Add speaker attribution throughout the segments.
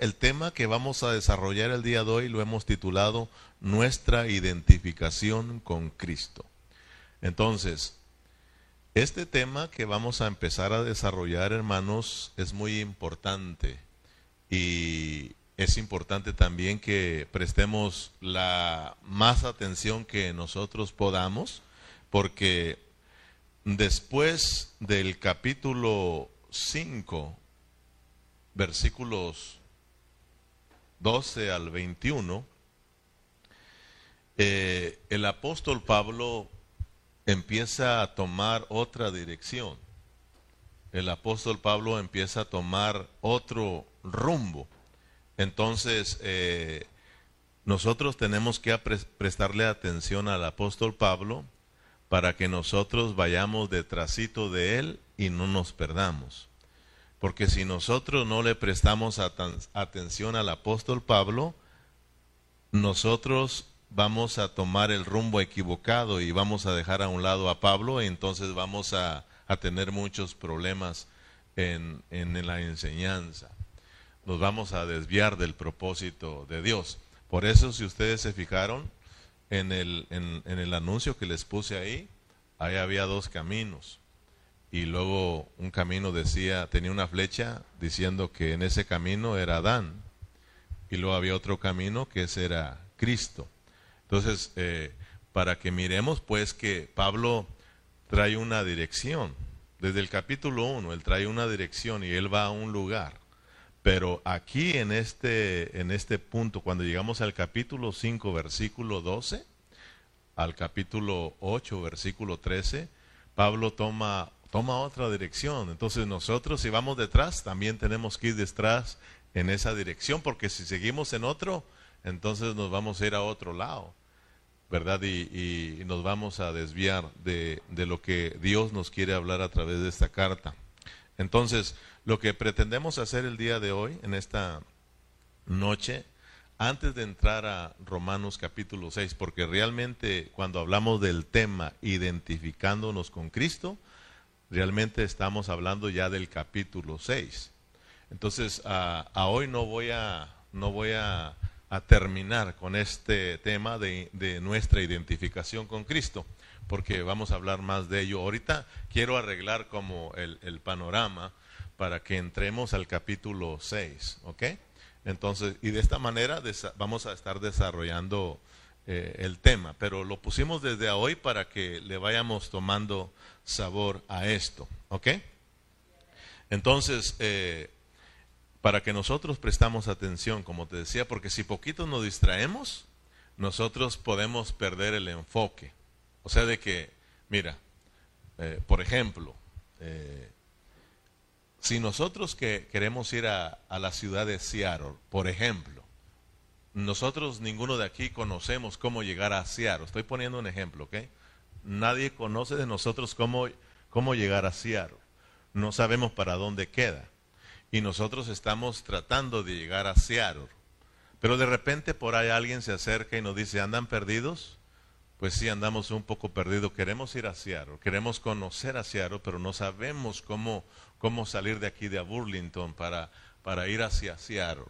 Speaker 1: el tema que vamos a desarrollar el día de hoy lo hemos titulado Nuestra identificación con Cristo. Entonces, este tema que vamos a empezar a desarrollar, hermanos, es muy importante y es importante también que prestemos la más atención que nosotros podamos, porque después del capítulo 5, versículos 12 al 21, eh, el apóstol Pablo empieza a tomar otra dirección. El apóstol Pablo empieza a tomar otro rumbo. Entonces, eh, nosotros tenemos que prestarle atención al apóstol Pablo para que nosotros vayamos detrásito de él y no nos perdamos. Porque si nosotros no le prestamos atención al apóstol Pablo, nosotros vamos a tomar el rumbo equivocado y vamos a dejar a un lado a Pablo y entonces vamos a, tener muchos problemas en, en, la enseñanza. Nos vamos a desviar del propósito de Dios. Por eso, si ustedes se fijaron en el, en, en el anuncio que les puse ahí, ahí había dos caminos y luego un camino decía, tenía una flecha diciendo que en ese camino era Adán, y luego había otro camino que ese era Cristo. Entonces, eh, para que miremos pues que Pablo trae una dirección, desde el capítulo 1, él trae una dirección y él va a un lugar. Pero aquí en este, en este punto, cuando llegamos al capítulo 5, versículo 12, al capítulo 8, versículo 13, Pablo toma toma otra dirección. Entonces nosotros si vamos detrás, también tenemos que ir detrás en esa dirección, porque si seguimos en otro, entonces nos vamos a ir a otro lado, ¿verdad? Y, nos vamos a desviar de, de lo que Dios nos quiere hablar a través de esta carta. Entonces, lo que pretendemos hacer el día de hoy, en esta noche, antes de entrar a Romanos capítulo 6, porque realmente cuando hablamos del tema identificándonos con Cristo, realmente estamos hablando ya del capítulo 6. Entonces, a, hoy no voy a, no voy a, terminar con este tema de, nuestra identificación con Cristo, porque vamos a hablar más de ello. Ahorita quiero arreglar como el, panorama para que entremos al capítulo 6, ¿ok? Entonces, y de esta manera vamos a estar desarrollando eh, el tema, pero lo pusimos desde hoy para que le vayamos tomando sabor a esto. ¿Ok? Entonces, eh, para que nosotros prestamos atención, como te decía, porque si poquito nos distraemos, nosotros podemos perder el enfoque. O sea, de que, mira, eh, por ejemplo, si nosotros que queremos ir a, a, la ciudad de Seattle, por ejemplo, nosotros ninguno de aquí conocemos cómo llegar a Seattle. Estoy poniendo un ejemplo, ¿ok? nadie conoce de nosotros cómo, cómo llegar a Seattle. No sabemos para dónde queda. Y nosotros estamos tratando de llegar a Seattle. Pero de repente por ahí alguien se acerca y nos dice, ¿andan perdidos? Pues sí, andamos un poco perdidos. Queremos ir a Seattle, queremos conocer a Seattle, pero no sabemos cómo, cómo salir de aquí de Burlington para, para ir hacia Seattle.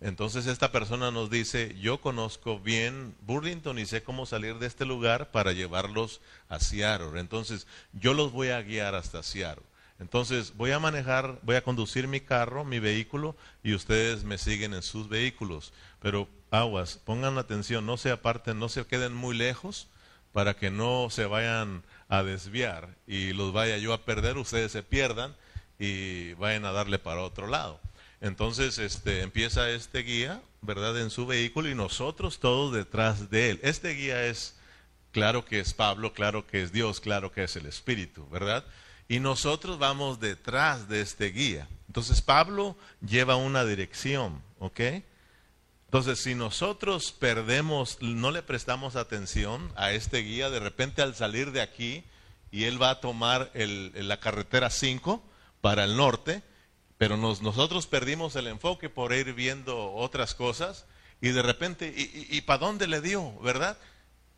Speaker 1: Entonces esta persona nos dice, yo conozco bien Burlington y sé cómo salir de este lugar para llevarlos a Seattle. Entonces yo los voy a guiar hasta Seattle. Entonces voy a manejar, voy a conducir mi carro, mi vehículo, y ustedes me siguen en sus vehículos. Pero aguas, pongan atención, no se aparten, no se queden muy lejos para que no se vayan a desviar y los vaya yo a perder, ustedes se pierdan y vayan a darle para otro lado. Entonces este, empieza este guía, ¿verdad?, en su vehículo y nosotros todos detrás de él. Este guía es, claro que es Pablo, claro que es Dios, claro que es el Espíritu, ¿verdad? Y nosotros vamos detrás de este guía. Entonces Pablo lleva una dirección, ¿ok? Entonces, si nosotros perdemos, no le prestamos atención a este guía, de repente al salir de aquí y él va a tomar la carretera 5 para el norte, pero nosotros perdimos el enfoque por ir viendo otras cosas y de repente, ¿y, para dónde le dio, verdad?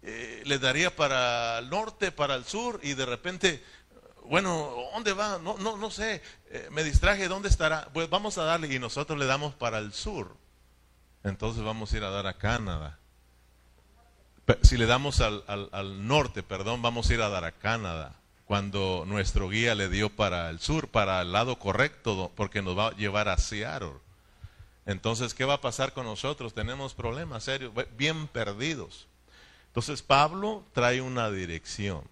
Speaker 1: Eh, le daría para el norte, para el sur y de repente bueno, ¿dónde va? No, no, no sé, eh, me distraje, ¿dónde estará? Pues vamos a darle y nosotros le damos para el sur. Entonces vamos a ir a dar a Canadá. Si le damos al, al norte, perdón, vamos a ir a dar a Canadá cuando nuestro guía le dio para el sur, para el lado correcto, porque nos va a llevar a Seattle. Entonces, ¿qué va a pasar con nosotros? Tenemos problemas serios, bien perdidos. Entonces, Pablo trae una dirección,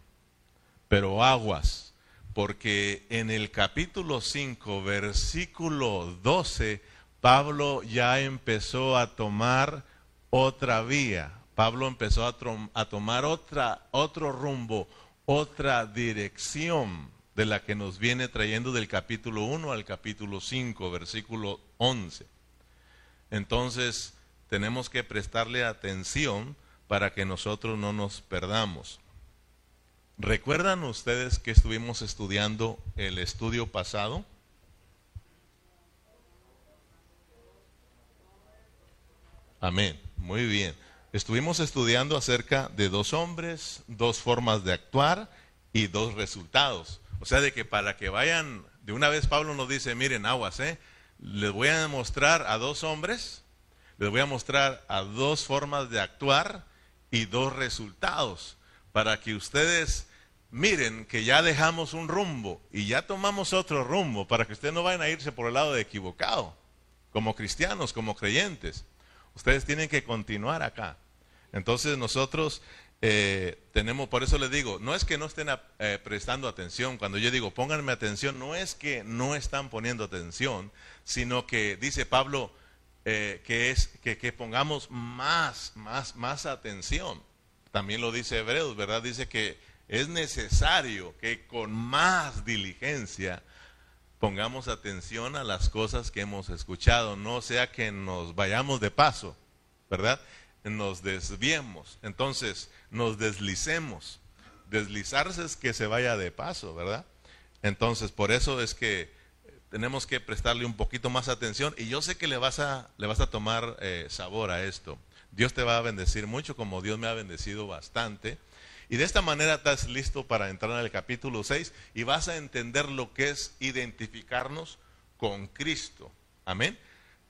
Speaker 1: pero aguas, porque en el capítulo 5, versículo 12, Pablo ya empezó a tomar otra vía. Pablo empezó a, a tomar otra, otro rumbo, otra dirección de la que nos viene trayendo del capítulo 1 al capítulo 5, versículo 11. Entonces, tenemos que prestarle atención para que nosotros no nos perdamos. ¿Recuerdan ustedes que estuvimos estudiando el estudio pasado? Amén. Muy bien. Estuvimos estudiando acerca de dos hombres, dos formas de actuar y dos resultados. O sea, de que para que vayan, de una vez Pablo nos dice, miren, aguas, ¿eh? les voy a mostrar a dos hombres, les voy a mostrar a dos formas de actuar y dos resultados, para que ustedes miren que ya dejamos un rumbo y ya tomamos otro rumbo, para que ustedes no vayan a irse por el lado de equivocado, como cristianos, como creyentes. Ustedes tienen que continuar acá. Entonces nosotros eh, tenemos, por eso les digo, no es que no estén eh, prestando atención. Cuando yo digo pónganme atención, no es que no están poniendo atención, sino que dice Pablo eh, que es que, que, pongamos más, más, más atención. También lo dice Hebreos, ¿verdad? Dice que es necesario que con más diligencia pongamos atención a las cosas que hemos escuchado, no sea que nos vayamos de paso, ¿verdad? Nos desviemos, entonces nos deslicemos. Deslizarse es que se vaya de paso, ¿verdad? Entonces, por eso es que tenemos que prestarle un poquito más atención y yo sé que le vas a, le vas a tomar eh, sabor a esto. Dios te va a bendecir mucho como Dios me ha bendecido bastante. Y de esta manera estás listo para entrar en el capítulo 6 y vas a entender lo que es identificarnos con Cristo. Amén.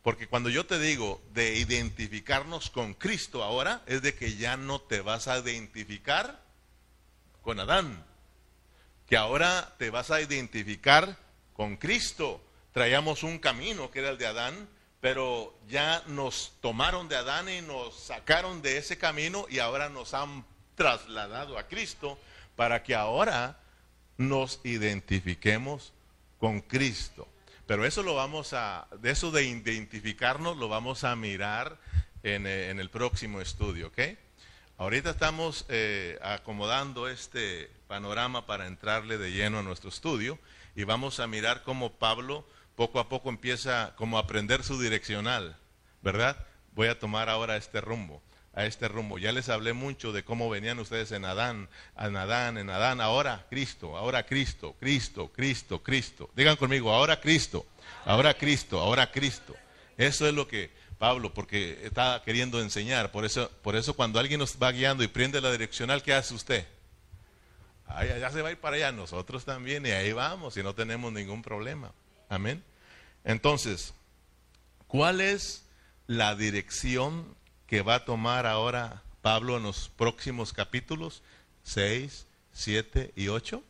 Speaker 1: Porque cuando yo te digo de identificarnos con Cristo ahora, es de que ya no te vas a identificar con Adán, que ahora te vas a identificar con Cristo. Traíamos un camino que era el de Adán, pero ya nos tomaron de Adán y nos sacaron de ese camino y ahora nos han trasladado a Cristo para que ahora nos identifiquemos con Cristo. Pero eso lo vamos a, de eso de identificarnos lo vamos a mirar en, eh, el próximo estudio, ¿ok? Ahorita estamos eh, acomodando este panorama para entrarle de lleno a nuestro estudio y vamos a mirar cómo Pablo poco a poco empieza como a aprender su direccional, ¿verdad? Voy a tomar ahora este rumbo a este rumbo. Ya les hablé mucho de cómo venían ustedes en Adán, en Adán, en Adán, ahora Cristo, ahora Cristo, Cristo, Cristo, Cristo. Digan conmigo, ahora Cristo, ahora Cristo, ahora Cristo. Eso es lo que Pablo, porque está queriendo enseñar. Por eso, por eso cuando alguien nos va guiando y prende la direccional, ¿qué hace usted? allá se va a ir para allá, nosotros también, y ahí vamos, y no tenemos ningún problema. Amén. Entonces, ¿cuál es la dirección que va a tomar ahora Pablo en los próximos capítulos 6, 7 y 8?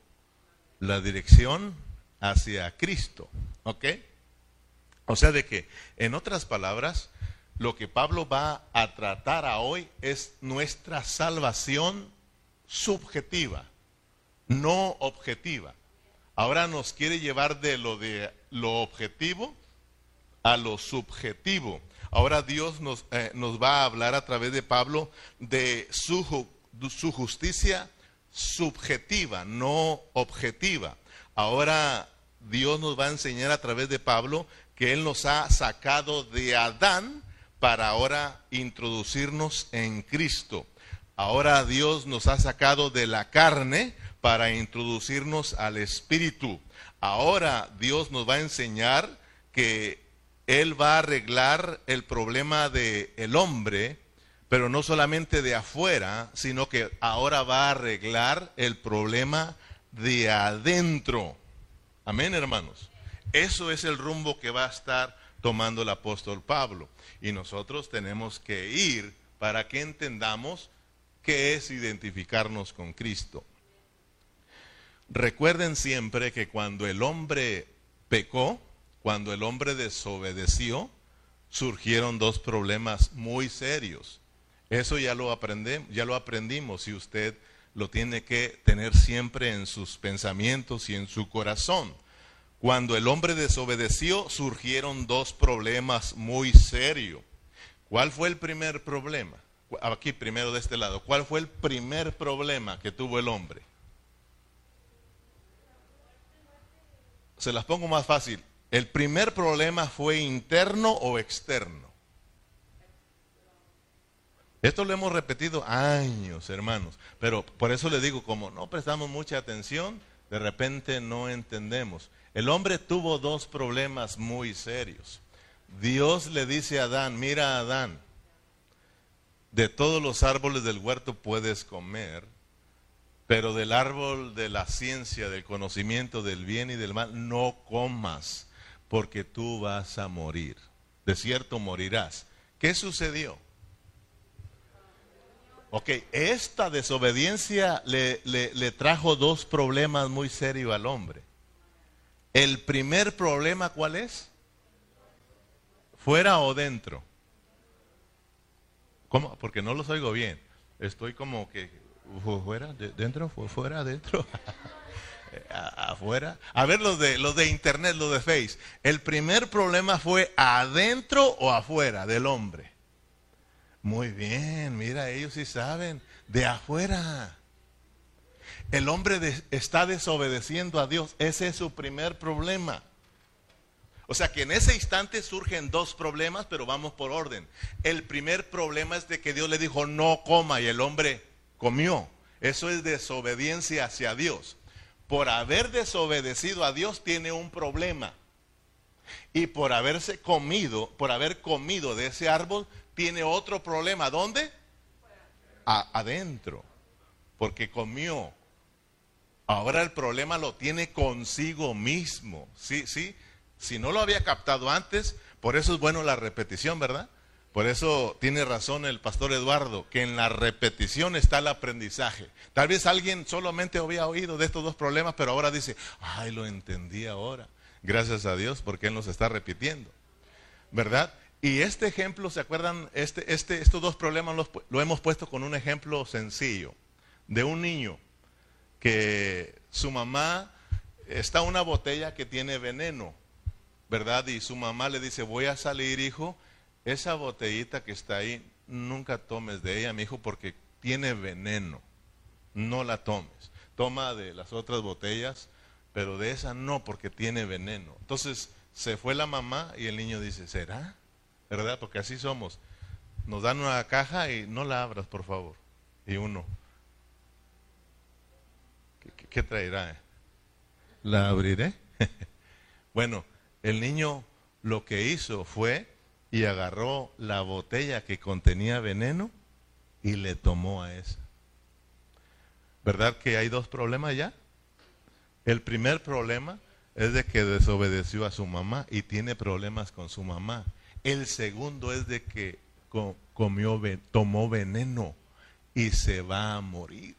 Speaker 1: La dirección hacia Cristo. ¿Ok? O sea, de que, en otras palabras, lo que Pablo va a tratar a hoy es nuestra salvación subjetiva, no objetiva. Ahora nos quiere llevar de lo de lo objetivo a lo subjetivo. Ahora Dios nos, eh, nos va a hablar a través de Pablo de su, su justicia subjetiva, no objetiva. Ahora Dios nos va a enseñar a través de Pablo que Él nos ha sacado de Adán para ahora introducirnos en Cristo. Ahora Dios nos ha sacado de la carne para introducirnos al Espíritu. Ahora Dios nos va a enseñar que él va a arreglar el problema del el hombre, pero no solamente de afuera, sino que ahora va a arreglar el problema de adentro. Amén, hermanos. Eso es el rumbo que va a estar tomando el apóstol Pablo. Y nosotros tenemos que ir para que entendamos qué es identificarnos con Cristo. Recuerden siempre que cuando el hombre pecó, cuando el hombre desobedeció, surgieron dos problemas muy serios. Eso ya lo aprendemos, ya lo aprendimos y usted lo tiene que tener siempre en sus pensamientos y en su corazón. Cuando el hombre desobedeció, surgieron dos problemas muy serios. ¿Cuál fue el primer problema? Aquí primero de este lado. ¿Cuál fue el primer problema que tuvo el hombre? Se las pongo más fácil. ¿El primer problema fue interno o externo? Esto lo hemos repetido años, hermanos, pero por eso le digo, como no prestamos mucha atención, de repente no entendemos. El hombre tuvo dos problemas muy serios. Dios le dice a Adán, mira Adán, de todos los árboles del huerto puedes comer, pero del árbol de la ciencia, del conocimiento del bien y del mal, no comas, porque tú vas a morir. De cierto morirás. ¿Qué sucedió? Ok, esta desobediencia le, le trajo dos problemas muy serios al hombre. El primer problema, ¿cuál es? ¿Fuera o dentro? ¿Cómo? Porque no los oigo bien. Estoy como que fuera, dentro, fuera, afuera. A ver los de los de internet, los de Face. El primer problema fue adentro o afuera del hombre. Muy bien, mira, ellos sí saben, de afuera. El hombre está desobedeciendo a Dios, ese es su primer problema. O sea que en ese instante surgen dos problemas, pero vamos por orden. El primer problema es de que Dios le dijo no coma y el hombre comió. Eso es desobediencia hacia Dios. Por haber desobedecido a Dios tiene un problema. Y por haberse comido, por haber comido de ese árbol, tiene otro problema. ¿Dónde? adentro. Porque comió. Ahora el problema lo tiene consigo mismo. Sí, sí. Si no lo había captado antes, por eso es bueno la repetición, ¿verdad? Por eso tiene razón el pastor Eduardo, que en la repetición está el aprendizaje. Tal vez alguien solamente había oído de estos dos problemas, pero ahora dice, ay, lo entendí ahora. Gracias a Dios porque Él nos está repitiendo. ¿Verdad? Y este ejemplo, ¿se acuerdan? Este, este, estos dos problemas los, lo hemos puesto con un ejemplo sencillo de un niño que su mamá está una botella que tiene veneno ¿verdad? Y su mamá le dice, voy a salir, hijo, esa botellita que está ahí, nunca tomes de ella, mi hijo, porque tiene veneno. No la tomes. Toma de las otras botellas, pero de esa no, porque tiene veneno. Entonces se fue la mamá y el niño dice, ¿será? ¿Verdad? Porque así somos. Nos dan una caja y no la abras, por favor. Y uno, ¿qué, qué traerá? ¿La abriré? bueno, el niño lo que hizo fue y agarró la botella que contenía veneno y le tomó a esa. ¿Verdad que hay dos problemas ya? El primer problema es de que desobedeció a su mamá y tiene problemas con su mamá. El segundo es de que comió, tomó veneno y se va a morir.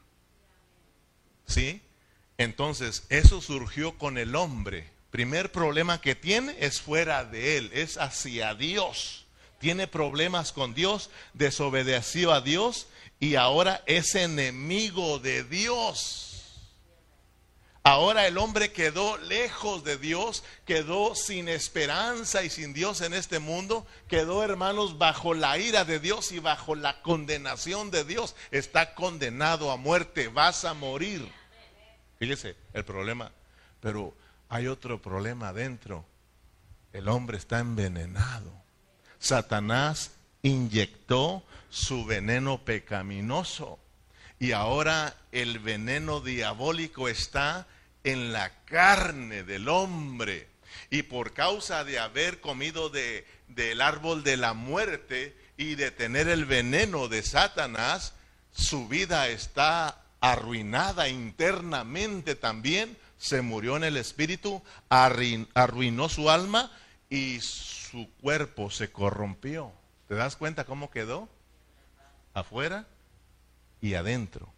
Speaker 1: ¿Sí? Entonces, eso surgió con el hombre primer problema que tiene es fuera de él, es hacia Dios. Tiene problemas con Dios, desobedeció a Dios y ahora es enemigo de Dios. Ahora el hombre quedó lejos de Dios, quedó sin esperanza y sin Dios en este mundo, quedó hermanos bajo la ira de Dios y bajo la condenación de Dios. Está condenado a muerte, vas a morir. Fíjese el problema, pero hay otro problema adentro. El hombre está envenenado. Satanás inyectó su veneno pecaminoso y ahora el veneno diabólico está en la carne del hombre. Y por causa de haber comido de, del árbol de la muerte y de tener el veneno de Satanás, su vida está arruinada internamente también, se murió en el espíritu, arruinó su alma y su cuerpo se corrompió. ¿Te das cuenta cómo quedó? Afuera y adentro.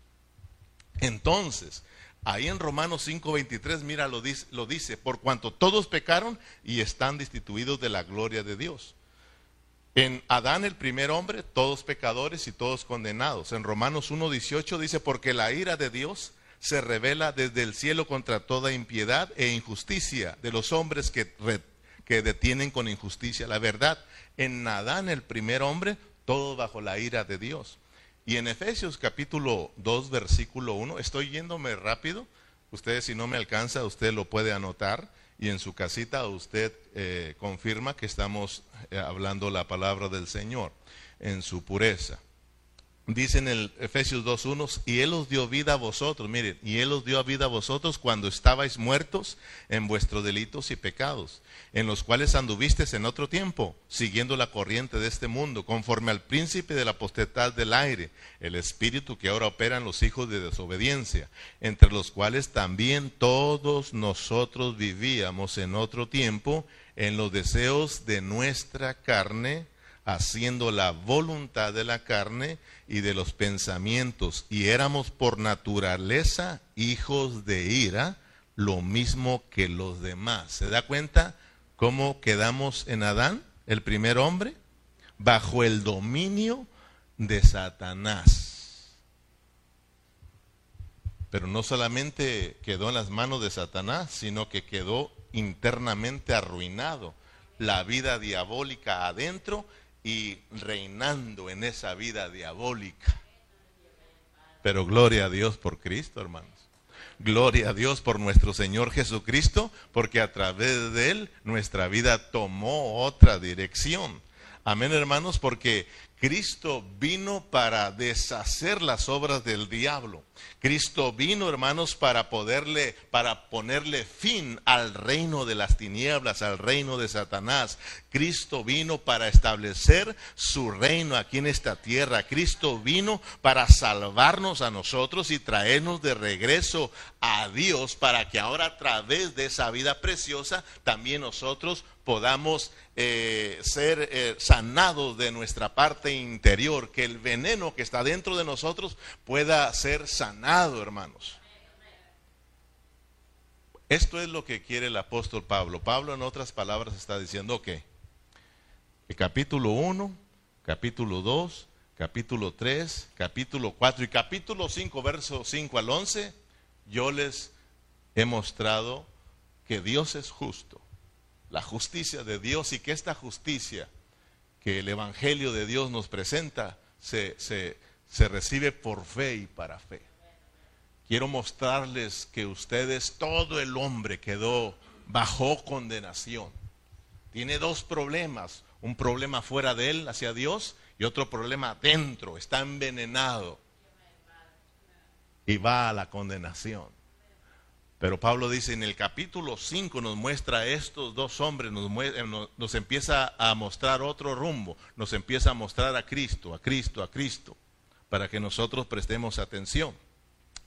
Speaker 1: Entonces, ahí en Romanos 5:23, mira, lo dice, lo dice, por cuanto todos pecaron y están destituidos de la gloria de Dios. En Adán, el primer hombre, todos pecadores y todos condenados. En Romanos 1:18 dice, porque la ira de Dios se revela desde el cielo contra toda impiedad e injusticia de los hombres que, que detienen con injusticia la verdad. En Adán, el primer hombre, todo bajo la ira de Dios. Y en Efesios capítulo 2, versículo 1, estoy yéndome rápido, ustedes si no me alcanza, usted lo puede anotar y en su casita usted eh, confirma que estamos eh, hablando la palabra del Señor en su pureza. Dice en el Efesios 2.1, y Él os dio vida a vosotros, miren, y Él os dio vida a vosotros cuando estabais muertos en vuestros delitos y pecados, en los cuales anduvisteis en otro tiempo, siguiendo la corriente de este mundo, conforme al príncipe de la potestad del aire, el espíritu que ahora opera en los hijos de desobediencia, entre los cuales también todos nosotros vivíamos en otro tiempo, en los deseos de nuestra carne, haciendo la voluntad de la carne y de los pensamientos, y éramos por naturaleza hijos de ira, lo mismo que los demás. ¿Se da cuenta cómo quedamos en Adán, el primer hombre? Bajo el dominio de Satanás. Pero no solamente quedó en las manos de Satanás, sino que quedó internamente arruinado. La vida diabólica adentro y reinando en esa vida diabólica. Pero gloria a Dios por Cristo, hermanos. Gloria a Dios por nuestro Señor Jesucristo, porque a través de Él nuestra vida tomó otra dirección. Amén, hermanos, porque Cristo vino para deshacer las obras del diablo. Cristo vino, hermanos, para poderle, para ponerle fin al reino de las tinieblas, al reino de Satanás. Cristo vino para establecer su reino aquí en esta tierra. Cristo vino para salvarnos a nosotros y traernos de regreso a Dios para que ahora a través de esa vida preciosa también nosotros podamos eh, ser eh, sanados de nuestra parte interior, que el veneno que está dentro de nosotros pueda ser sanado, hermanos. Esto es lo que quiere el apóstol Pablo. Pablo en otras palabras está diciendo que el capítulo 1, capítulo 2, capítulo 3, capítulo 4 y capítulo 5, verso 5 al 11, yo les he mostrado que Dios es justo la justicia de Dios y que esta justicia que el Evangelio de Dios nos presenta se, se, recibe por fe y para fe. Quiero mostrarles que ustedes, todo el hombre quedó bajo condenación. Tiene dos problemas, un problema fuera de él hacia Dios y otro problema dentro, está envenenado y va a la condenación. Pero Pablo dice en el capítulo 5 nos muestra estos dos hombres, eh, nos, empieza a mostrar otro rumbo, nos empieza a mostrar a Cristo, a Cristo, a Cristo, para que nosotros prestemos atención.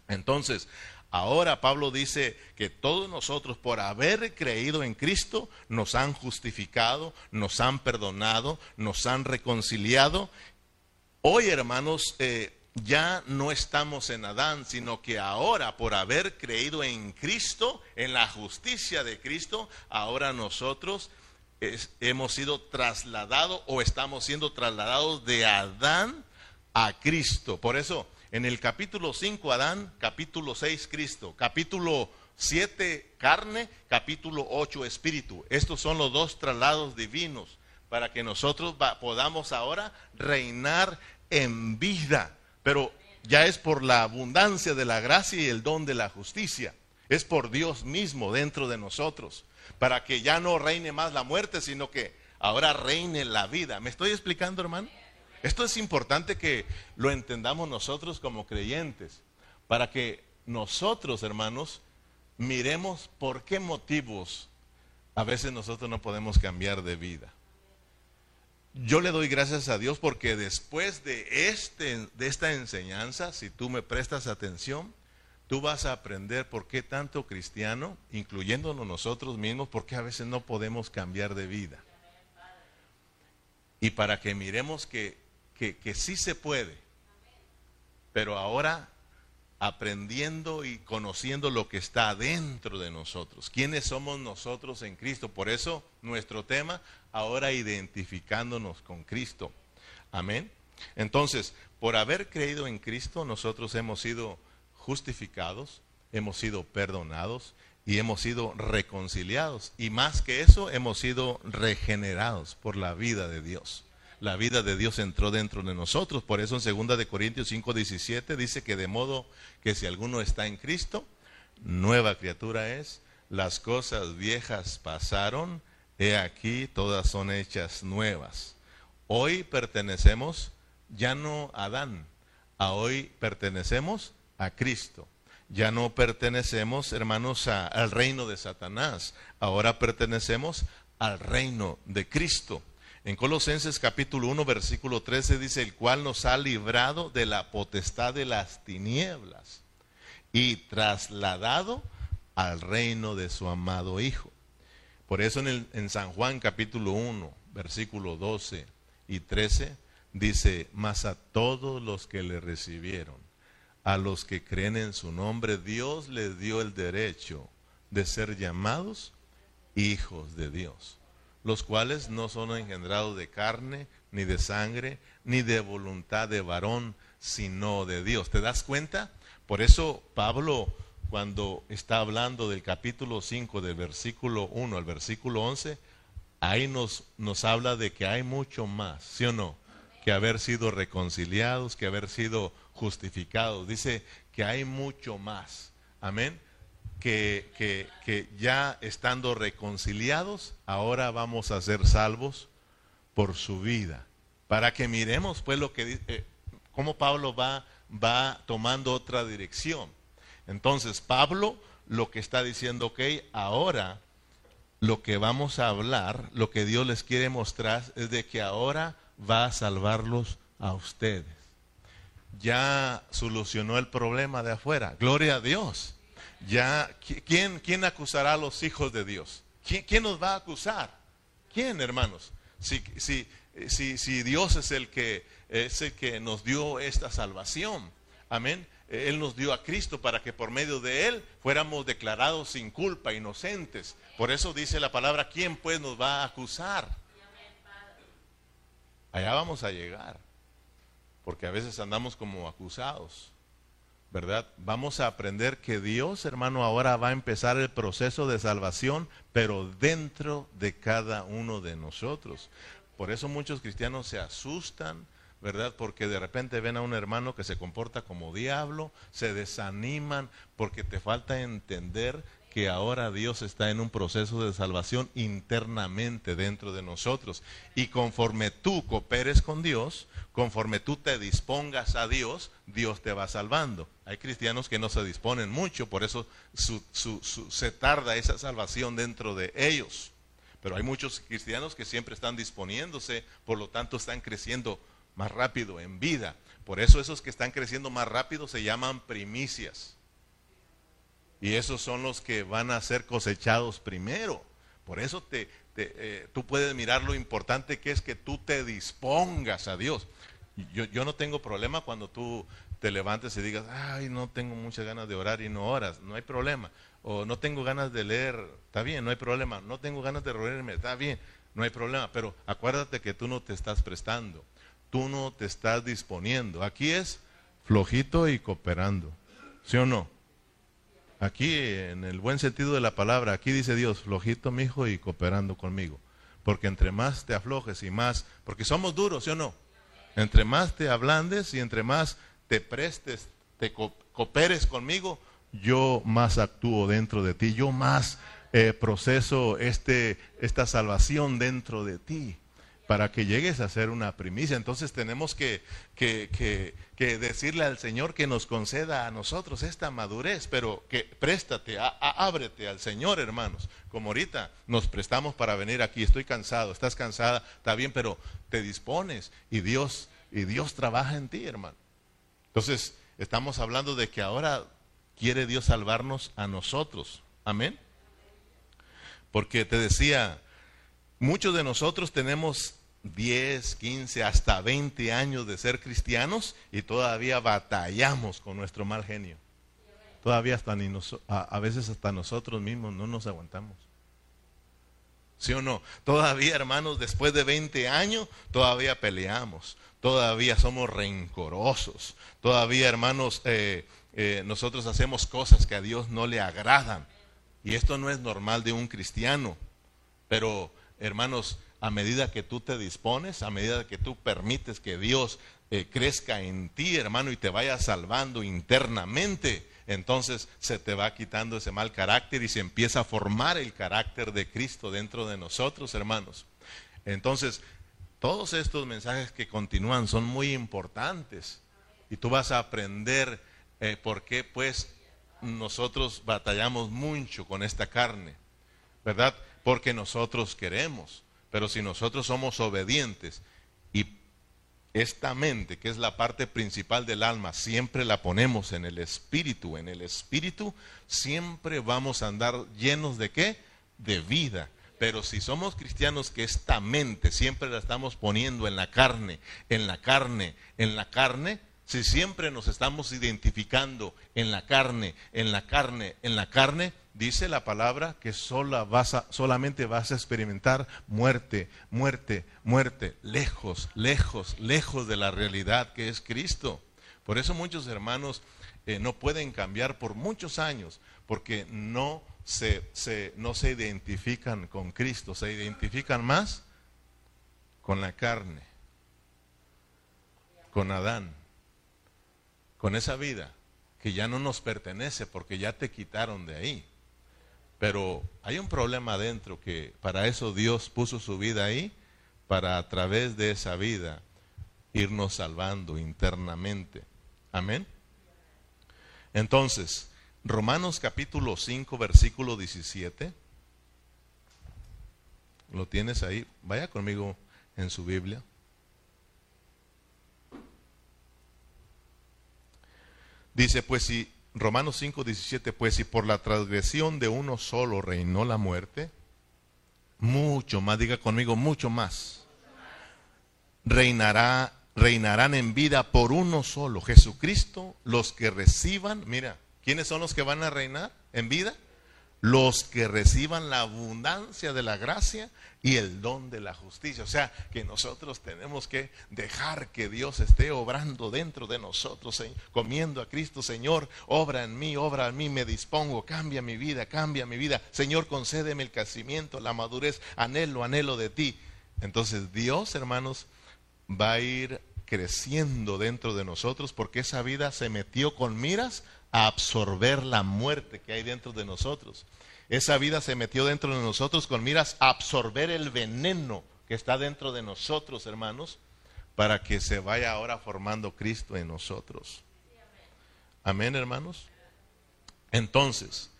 Speaker 1: Entonces, ahora Pablo dice que todos nosotros por haber creído en Cristo nos han justificado, nos han perdonado, nos han reconciliado. Hoy, hermanos, eh, ya no estamos en Adán, sino que ahora por haber creído en Cristo, en la justicia de Cristo, ahora nosotros hemos sido trasladados o estamos siendo trasladados de Adán a Cristo. Por eso, en el capítulo 5 Adán, capítulo 6 Cristo, capítulo 7 carne, capítulo 8 espíritu. Estos son los dos traslados divinos para que nosotros podamos ahora reinar en vida pero ya es por la abundancia de la gracia y el don de la justicia. Es por Dios mismo dentro de nosotros, para que ya no reine más la muerte, sino que ahora reine la vida. ¿Me estoy explicando, hermano? Esto es importante que lo entendamos nosotros como creyentes, para que nosotros, hermanos, miremos por qué motivos a veces nosotros no podemos cambiar de vida. yo le doy gracias a Dios porque después de, este, de esta enseñanza, si tú me prestas atención, tú vas a aprender por qué tanto cristiano, incluyéndonos nosotros mismos, por qué a veces no podemos cambiar de vida. Y para que miremos que, que, sí se puede, pero ahora aprendiendo y conociendo lo que está dentro de nosotros. ¿Quiénes somos nosotros en Cristo? Por eso nuestro tema, ahora identificándonos con Cristo. Amén. Entonces, por haber creído en Cristo, nosotros hemos sido justificados, hemos sido perdonados y hemos sido reconciliados. Y más que eso, hemos sido regenerados por la vida de Dios la vida de Dios entró dentro de nosotros. Por eso en 2 de Corintios 5:17 dice que de modo que si alguno está en Cristo, nueva criatura es, las cosas viejas pasaron, he aquí todas son hechas nuevas. Hoy pertenecemos ya no a Adán, a hoy pertenecemos a Cristo. Ya no pertenecemos, hermanos, al reino de Satanás. Ahora pertenecemos al reino de Cristo. En Colosenses capítulo 1, versículo 13 dice, el cual nos ha librado de la potestad de las tinieblas y trasladado al reino de su amado Hijo. Por eso en, el, en San Juan capítulo 1, versículo 12 y 13, dice, mas a todos los que le recibieron, a los que creen en su nombre, Dios les dio el derecho de ser llamados hijos de Dios los cuales no son engendrados de carne, ni de sangre, ni de voluntad de varón, sino de Dios. ¿Te das cuenta? Por eso Pablo, cuando está hablando del capítulo 5, del versículo 1 al versículo 11, ahí nos, nos habla de que hay mucho más, ¿sí o no? Que haber sido reconciliados, que haber sido justificados. Dice que hay mucho más. Amén que, que, ya estando reconciliados, ahora vamos a ser salvos por su vida. Para que miremos pues lo que eh, cómo Pablo va, va tomando otra dirección. Entonces, Pablo lo que está diciendo, ok, ahora lo que vamos a hablar, lo que Dios les quiere mostrar es de que ahora va a salvarlos a ustedes. Ya solucionó el problema de afuera. Gloria a Dios ya, ¿quién, quién acusará a los hijos de Dios? ¿Quién, quién nos va a acusar? ¿Quién, hermanos? Si, si, si, si Dios es el, que, es el que nos dio esta salvación, amén. Él nos dio a Cristo para que por medio de Él fuéramos declarados sin culpa, inocentes. Por eso dice la palabra, ¿quién pues nos va a acusar? Allá vamos a llegar, porque a veces andamos como acusados. ¿Verdad? Vamos a aprender que Dios, hermano, ahora va a empezar el proceso de salvación, pero dentro de cada uno de nosotros. Por eso muchos cristianos se asustan, ¿verdad? Porque de repente ven a un hermano que se comporta como diablo, se desaniman porque te falta entender que ahora Dios está en un proceso de salvación internamente dentro de nosotros. Y conforme tú cooperes con Dios, conforme tú te dispongas a Dios, Dios te va salvando. Hay cristianos que no se disponen mucho, por eso se tarda esa salvación dentro de ellos. Pero hay muchos cristianos que siempre están disponiéndose, por lo tanto están creciendo más rápido en vida. Por eso esos que están creciendo más rápido se llaman primicias. Y esos son los que van a ser cosechados primero. Por eso te, eh, tú puedes mirar lo importante que es que tú te dispongas a Dios. Yo, yo, no tengo problema cuando tú te levantes y digas, ay, no tengo muchas ganas de orar y no oras, no hay problema. O no tengo ganas de leer, está bien, no hay problema. No tengo ganas de reunirme, está bien, no hay problema. Pero acuérdate que tú no te estás prestando, tú no te estás disponiendo. Aquí es flojito y cooperando, ¿sí o no? Aquí, en el buen sentido de la palabra, aquí dice Dios, flojito mi hijo y cooperando conmigo. Porque entre más te aflojes y más, porque somos duros, ¿sí o no? Entre más te ablandes y entre más te prestes, te cooperes conmigo, yo más actúo dentro de ti, yo más eh, proceso este, esta salvación dentro de ti para que llegues a ser una primicia. Entonces tenemos que, que, decirle al Señor que nos conceda a nosotros esta madurez, pero que préstate, ábrete al Señor, hermanos. Como ahorita nos prestamos para venir aquí, estoy cansado, estás cansada, está bien, pero te dispones y Dios, y Dios trabaja en ti, hermano. Entonces, estamos hablando de que ahora quiere Dios salvarnos a nosotros. Amén. Porque te decía, muchos de nosotros tenemos 10, 15, hasta 20 años de ser cristianos y todavía batallamos con nuestro mal genio. Todavía hasta ni a, veces hasta nosotros mismos no nos aguantamos. ¿Sí o no? Todavía, hermanos, después de 20 años, todavía peleamos, todavía somos rencorosos, todavía, hermanos, eh, eh, nosotros hacemos cosas que a Dios no le agradan. Y esto no es normal de un cristiano. Pero, hermanos, a medida que tú te dispones, a medida que tú permites que Dios eh, crezca en ti, hermano, y te vaya salvando internamente, entonces se te va quitando ese mal carácter y se empieza a formar el carácter de Cristo dentro de nosotros, hermanos. Entonces, todos estos mensajes que continúan son muy importantes y tú vas a aprender eh, por qué pues nosotros batallamos mucho con esta carne, ¿verdad? Porque nosotros queremos. Pero si nosotros somos obedientes y esta mente, que es la parte principal del alma, siempre la ponemos en el espíritu, en el espíritu siempre vamos a andar llenos de qué? De vida. Pero si somos cristianos que esta mente siempre la estamos poniendo en la carne, en la carne, en la carne, si siempre nos estamos identificando en la carne, en la carne, en la carne, dice la palabra que sola vas solamente vas a experimentar muerte, muerte, muerte, lejos, lejos, lejos de la realidad que es Cristo. Por eso muchos hermanos eh, no pueden cambiar por muchos años, porque no se, no se identifican con Cristo, se identifican más con la carne, con Adán, con esa vida que ya no nos pertenece porque ya te quitaron de ahí. Pero hay un problema adentro que para eso Dios puso su vida ahí, para a través de esa vida irnos salvando internamente. Amén. Entonces, Romanos capítulo 5, versículo 17. ¿Lo tienes ahí? Vaya conmigo en su Biblia. Dice, pues si Romanos 5, 17, pues si por la transgresión de uno solo reinó la muerte, mucho más, diga conmigo, mucho más, reinará, reinarán en vida por uno solo, Jesucristo, los que reciban, mira, ¿quiénes son los que van a reinar en vida? Los que reciban la abundancia de la gracia y el don de la justicia. O sea, que nosotros tenemos que dejar que Dios esté obrando dentro de nosotros, comiendo a Cristo, Señor, obra en mí, obra en mí, me dispongo, cambia mi vida, cambia mi vida. Señor, concédeme el crecimiento, la madurez, anhelo, anhelo de ti. Entonces Dios, hermanos, va a ir creciendo dentro de nosotros porque esa vida se metió con miras a absorber la muerte que hay dentro de nosotros. Esa vida se metió dentro de nosotros con miras a absorber el veneno que está dentro de nosotros, hermanos, para que se vaya ahora formando Cristo en nosotros. Amén, hermanos. Entonces,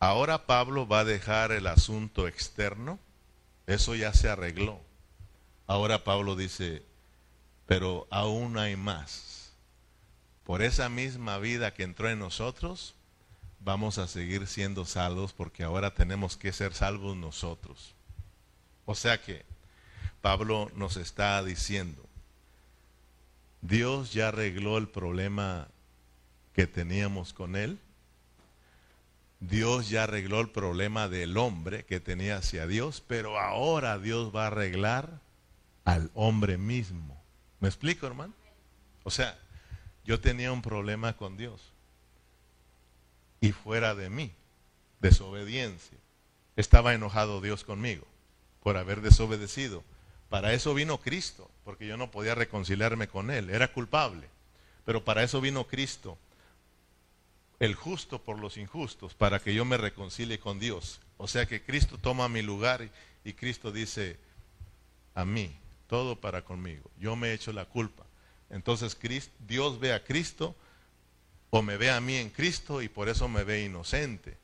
Speaker 1: ahora Pablo va a dejar el asunto externo. Eso ya se arregló. Ahora Pablo dice, pero aún hay más por esa misma vida que entró en nosotros, vamos a seguir siendo salvos porque ahora tenemos que ser salvos nosotros. O sea que Pablo nos está diciendo, Dios ya arregló el problema que teníamos con él. Dios ya arregló el problema del hombre que tenía hacia Dios, pero ahora Dios va a arreglar al hombre mismo. ¿Me explico, hermano? O sea, yo tenía un problema con Dios. Y fuera de mí, desobediencia. Estaba enojado Dios conmigo por haber desobedecido. Para eso vino Cristo, porque yo no podía reconciliarme con Él. Era culpable. Pero para eso vino Cristo, el justo por los injustos, para que yo me reconcilie con Dios. O sea que Cristo toma mi lugar y, Cristo dice, a mí, todo para conmigo. Yo me he hecho la culpa. Entonces Dios ve a Cristo o me ve a mí en Cristo y por eso me ve inocente.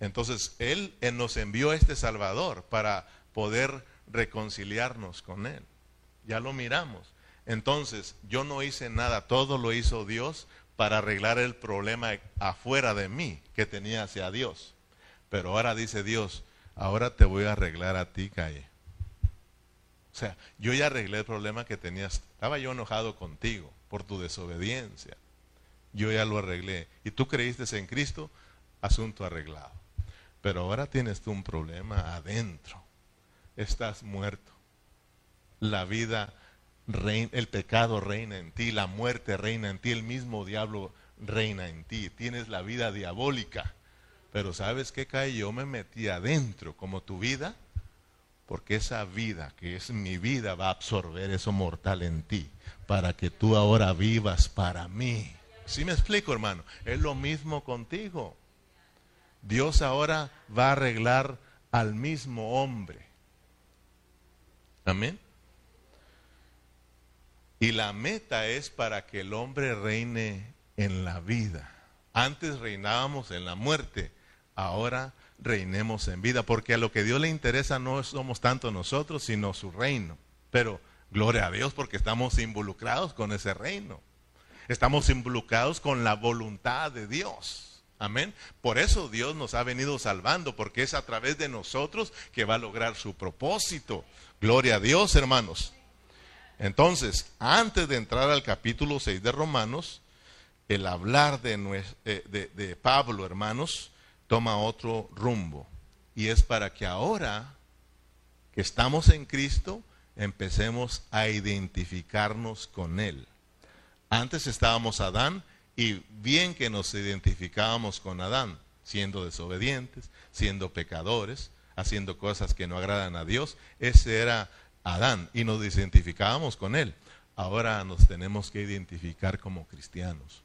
Speaker 1: Entonces Él, Él nos envió este Salvador para poder reconciliarnos con Él. Ya lo miramos. Entonces yo no hice nada, todo lo hizo Dios para arreglar el problema afuera de mí que tenía hacia Dios. Pero ahora dice Dios, ahora te voy a arreglar a ti, Calle. O sea, yo ya arreglé el problema que tenías. Estaba yo enojado contigo por tu desobediencia. Yo ya lo arreglé. Y tú creíste en Cristo, asunto arreglado. Pero ahora tienes tú un problema adentro. Estás muerto. La vida, reina, el pecado reina en ti, la muerte reina en ti, el mismo diablo reina en ti. Tienes la vida diabólica. Pero ¿sabes qué cae? Yo me metí adentro, como tu vida, porque esa vida, que es mi vida, va a absorber eso mortal en ti, para que tú ahora vivas para mí. ¿Sí me explico, hermano? Es lo mismo contigo. Dios ahora va a arreglar al mismo hombre. Amén. Y la meta es para que el hombre reine en la vida. Antes reinábamos en la muerte ahora reinemos en vida, porque a lo que Dios le interesa no somos tanto nosotros, sino su reino. Pero gloria a Dios porque estamos involucrados con ese reino. Estamos involucrados con la voluntad de Dios. Amén. Por eso Dios nos ha venido salvando, porque es a través de nosotros que va a lograr su propósito. Gloria a Dios, hermanos. Entonces, antes de entrar al capítulo 6 de Romanos, el hablar de, eh, de, de Pablo, hermanos, toma otro rumbo. Y es para que ahora que estamos en Cristo, empecemos a identificarnos con Él. Antes estábamos Adán y bien que nos identificábamos con Adán, siendo desobedientes, siendo pecadores, haciendo cosas que no agradan a Dios, ese era Adán y nos identificábamos con Él. Ahora nos tenemos que identificar como cristianos.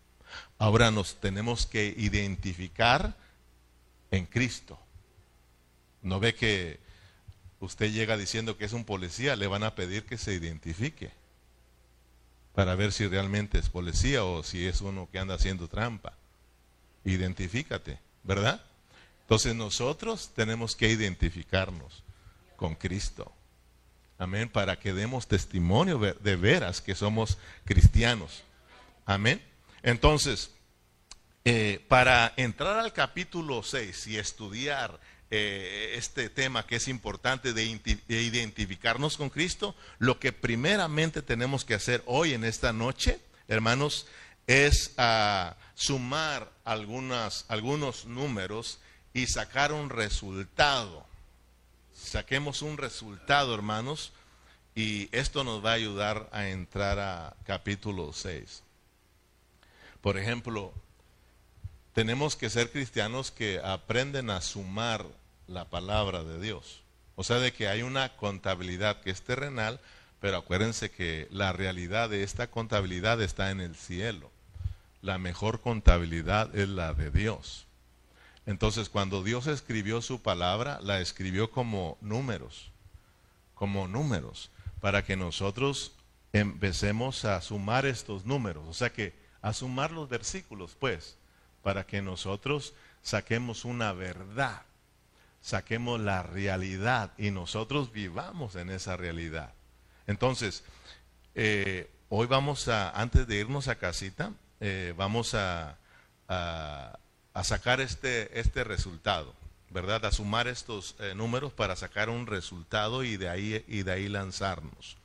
Speaker 1: Ahora nos tenemos que identificar en Cristo. No ve que usted llega diciendo que es un policía, le van a pedir que se identifique para ver si realmente es policía o si es uno que anda haciendo trampa. Identifícate, ¿verdad? Entonces nosotros tenemos que identificarnos con Cristo. Amén, para que demos testimonio de veras que somos cristianos. Amén. Entonces, eh, para entrar al capítulo 6 y estudiar eh, este tema que es importante de, identificarnos con Cristo, lo que primeramente tenemos que hacer hoy en esta noche, hermanos, es ah, sumar algunas, algunos números y sacar un resultado. Saquemos un resultado, hermanos, y esto nos va a ayudar a entrar a capítulo 6. Por ejemplo, tenemos que ser cristianos que aprenden a sumar la palabra de Dios. O sea, de que hay una contabilidad que es terrenal, pero acuérdense que la realidad de esta contabilidad está en el cielo. La mejor contabilidad es la de Dios. Entonces, cuando Dios escribió su palabra, la escribió como números, como números, para que nosotros empecemos a sumar estos números. O sea que a sumar los versículos, pues para que nosotros saquemos una verdad, saquemos la realidad y nosotros vivamos en esa realidad. Entonces, eh, hoy vamos a, antes de irnos a casita, eh, vamos a, a, sacar este, este resultado, ¿verdad? A sumar estos eh, números para sacar un resultado y de ahí, y de ahí lanzarnos.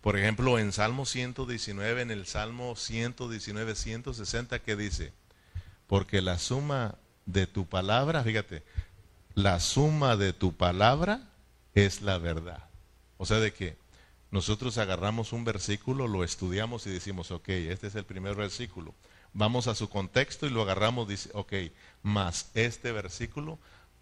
Speaker 1: Por ejemplo, en Salmo 119, en el Salmo 119, 160, que dice, porque la suma de tu palabra, fíjate, la suma de tu palabra es la verdad. O sea, de que nosotros agarramos un versículo, lo estudiamos y decimos, ok, este es el primer versículo. Vamos a su contexto y lo agarramos, dice, ok, más este versículo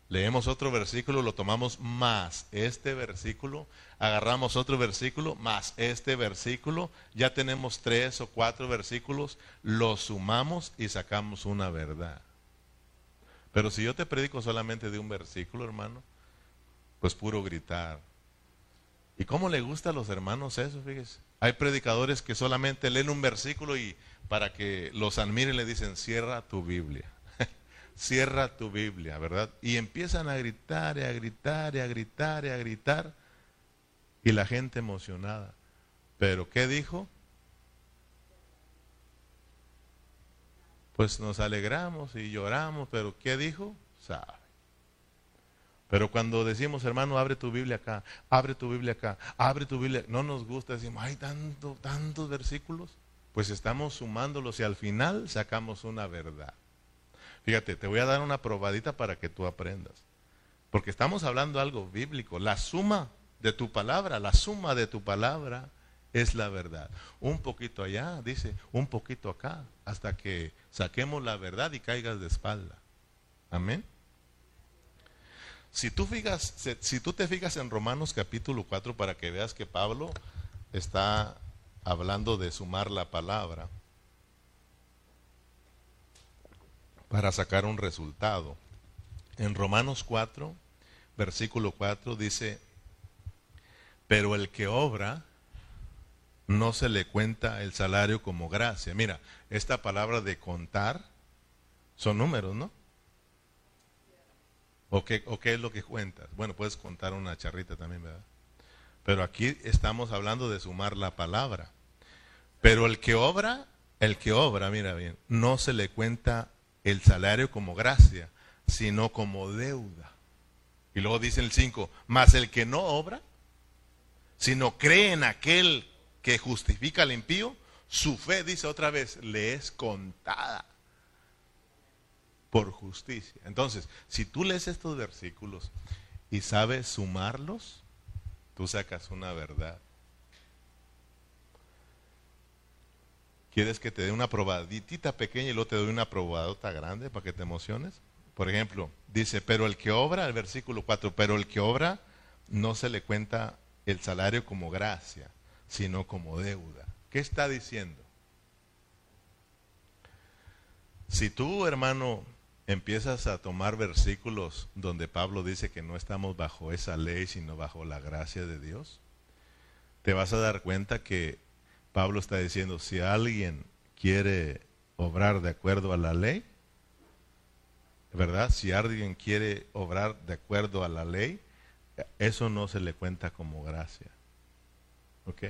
Speaker 1: Leemos otro versículo, lo tomamos más este versículo, agarramos otro versículo más este versículo, ya tenemos tres o cuatro versículos, los sumamos y sacamos una verdad. Pero si yo te predico solamente de un versículo, hermano, pues puro gritar, ¿Y cómo le gusta a los hermanos eso? Fíjese. Hay predicadores que solamente leen un versículo y para que los admiren le dicen, cierra tu Biblia. Cierra tu Biblia, ¿verdad? Y empiezan a gritar y a gritar y a gritar y a gritar. Y la gente emocionada. Pero ¿qué dijo? Pues nos alegramos y lloramos, pero ¿qué dijo? Sabe. Pero cuando decimos, hermano, abre tu Biblia acá, abre tu Biblia acá, abre tu Biblia, no nos gusta, decimos, hay tanto, tantos versículos. Pues estamos sumándolos y al final sacamos una verdad. Fíjate, te voy a dar una probadita para que tú aprendas. Porque estamos hablando algo bíblico. La suma de tu palabra, la suma de tu palabra es la verdad. Un poquito allá, dice, un poquito acá, hasta que saquemos la verdad y caigas de espalda. Amén. Si tú, fijas, si tú te fijas en Romanos capítulo 4 para que veas que Pablo está hablando de sumar la palabra para sacar un resultado. En Romanos 4, versículo 4 dice, pero el que obra no se le cuenta el salario como gracia. Mira, esta palabra de contar son números, ¿no? ¿O qué, ¿O qué es lo que cuentas? Bueno, puedes contar una charrita también, ¿verdad? Pero aquí estamos hablando de sumar la palabra. Pero el que obra, el que obra, mira bien, no se le cuenta el salario como gracia, sino como deuda. Y luego dice el 5, más el que no obra, sino cree en aquel que justifica al impío, su fe, dice otra vez, le es contada por justicia. Entonces, si tú lees estos versículos y sabes sumarlos, tú sacas una verdad. ¿Quieres que te dé una probadita pequeña y luego te doy una probadota grande para que te emociones? Por ejemplo, dice, pero el que obra, el versículo 4, pero el que obra no se le cuenta el salario como gracia, sino como deuda. ¿Qué está diciendo? Si tú, hermano, empiezas a tomar versículos donde Pablo dice que no estamos bajo esa ley, sino bajo la gracia de Dios, te vas a dar cuenta que Pablo está diciendo, si alguien quiere obrar de acuerdo a la ley, ¿verdad? Si alguien quiere obrar de acuerdo a la ley, eso no se le cuenta como gracia. ¿Ok?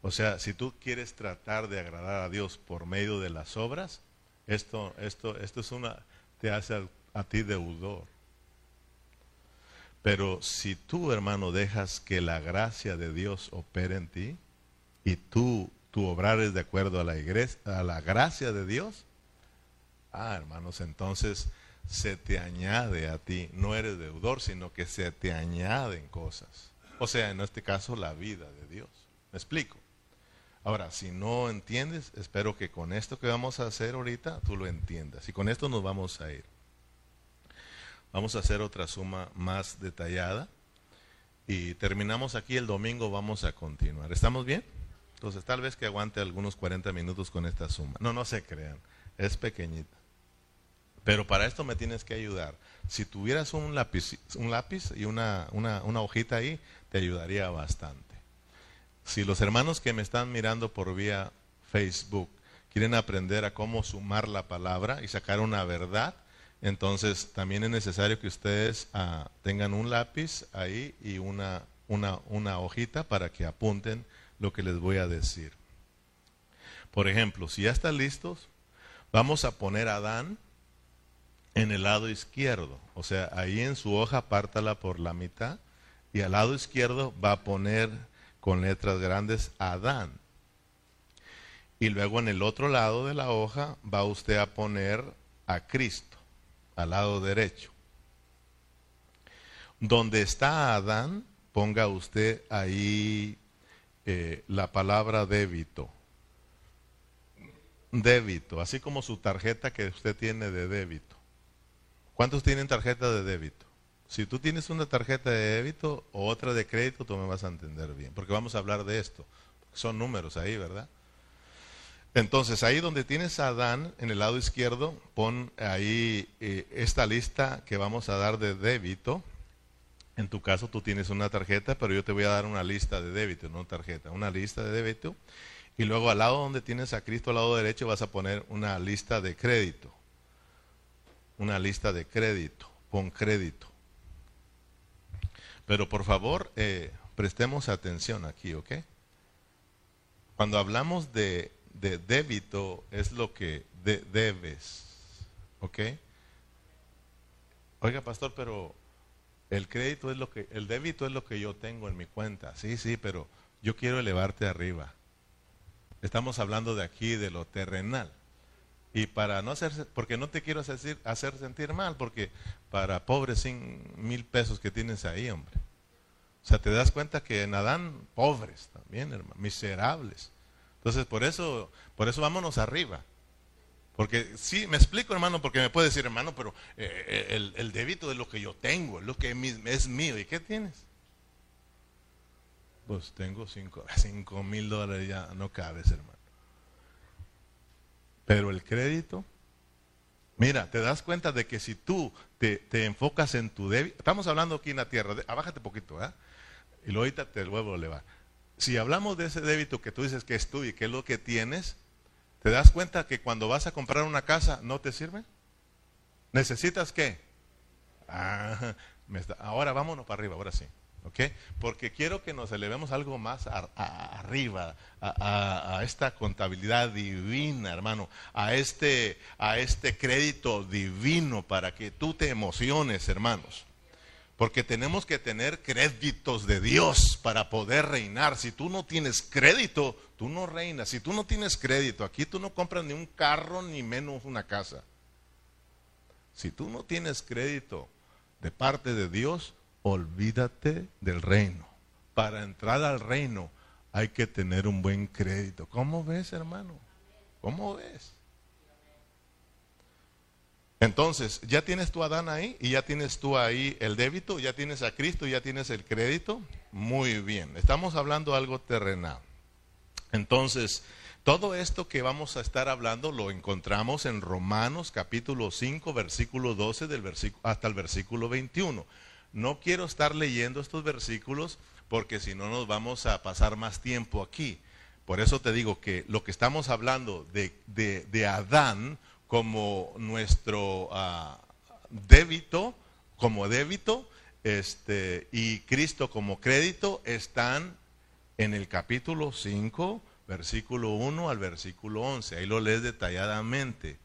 Speaker 1: O sea, si tú quieres tratar de agradar a Dios por medio de las obras, esto, esto, esto es una, te hace a, a ti deudor. Pero si tú, hermano, dejas que la gracia de Dios opere en ti, y tú, tu obrar es de acuerdo a la, iglesia, a la gracia de Dios, ah, hermanos, entonces se te añade a ti, no eres deudor, sino que se te añaden cosas. O sea, en este caso, la vida de Dios. ¿Me explico? Ahora, si no entiendes, espero que con esto que vamos a hacer ahorita, tú lo entiendas. Y con esto nos vamos a ir. Vamos a hacer otra suma más detallada. Y terminamos aquí el domingo, vamos a continuar. ¿Estamos bien? Entonces, tal vez que aguante algunos 40 minutos con esta suma. No, no se crean, es pequeñita. Pero para esto me tienes que ayudar. Si tuvieras un lápiz, un lápiz y una, una, una hojita ahí, te ayudaría bastante. Si los hermanos que me están mirando por vía Facebook quieren aprender a cómo sumar la palabra y sacar una verdad, entonces también es necesario que ustedes ah, tengan un lápiz ahí y una, una, una hojita para que apunten lo que les voy a decir. Por ejemplo, si ya están listos, vamos a poner a Adán en el lado izquierdo. O sea, ahí en su hoja pártala por la mitad y al lado izquierdo va a poner con letras grandes Adán. Y luego en el otro lado de la hoja va usted a poner a Cristo, al lado derecho. Donde está Adán, ponga usted ahí eh, la palabra débito. Débito, así como su tarjeta que usted tiene de débito. ¿Cuántos tienen tarjeta de débito? Si tú tienes una tarjeta de débito o otra de crédito, tú me vas a entender bien, porque vamos a hablar de esto. Son números ahí, ¿verdad? Entonces, ahí donde tienes a Adán, en el lado izquierdo, pon ahí eh, esta lista que vamos a dar de débito En tu caso tú tienes una tarjeta, pero yo te voy a dar una lista de débito, no tarjeta, una lista de débito. Y luego al lado donde tienes a Cristo, al lado derecho, vas a poner una lista de crédito. Una lista de crédito, pon crédito. Pero por favor, eh, prestemos atención aquí, ¿ok? Cuando hablamos de, débito, es lo que debes, ¿ok? Oiga, pastor, pero el crédito es lo que, el débito es lo que yo tengo en mi cuenta. Sí, sí, pero yo quiero elevarte arriba. Estamos hablando de aquí, de lo terrenal. Y para no hacer, porque no te quiero hacer, sentir mal, porque para pobres sin mil pesos que tienes ahí, hombre. O sea, te das cuenta que en Adán, pobres también, hermano, miserables. Entonces, por eso, por eso vámonos arriba. Porque sí, me explico, hermano, porque me puede decir, hermano, pero eh, eh, el, el, débito es lo que yo tengo, es lo que es mío. ¿Y qué tienes? Pues tengo cinco, cinco mil dólares, ya no cabes, hermano. Pero el crédito, mira, te das cuenta de que si tú te, enfocas en tu débito, estamos hablando aquí en la tierra, abájate poquito, ¿eh? Y luego ahorita te vuelvo a elevar. Si hablamos de ese débito que tú dices que es tuyo y que es lo que tienes, ¿Te das cuenta que cuando vas a comprar una casa no te sirve? ¿Necesitas qué? Ah, ahora vámonos para arriba, ahora sí. ¿ok? Porque quiero que nos elevemos algo más arriba, a, esta contabilidad divina, hermano, a este, a este crédito divino para que tú te emociones, hermanos. Porque tenemos que tener créditos de Dios para poder reinar. Si tú no tienes crédito, tú no reinas. Si tú no tienes crédito, aquí tú no compras ni un carro ni menos una casa. Si tú no tienes crédito de parte de Dios, olvídate del reino. Para entrar al reino hay que tener un buen crédito. ¿Cómo ves, hermano? ¿Cómo ves? Entonces, ya tienes tu Adán ahí y ya tienes tú ahí el débito, ya tienes a Cristo, ya tienes el crédito. Muy bien, estamos hablando algo terrenal. Entonces, todo esto que vamos a estar hablando lo encontramos en Romanos capítulo 5, versículo 12 del versículo, hasta el versículo 21. No quiero estar leyendo estos versículos porque si no nos vamos a pasar más tiempo aquí. Por eso te digo que lo que estamos hablando de, de, de Adán como nuestro ah, débito, como débito, este, y Cristo como crédito están en el capítulo 5, versículo 1 al versículo 11. Ahí lo lees detalladamente.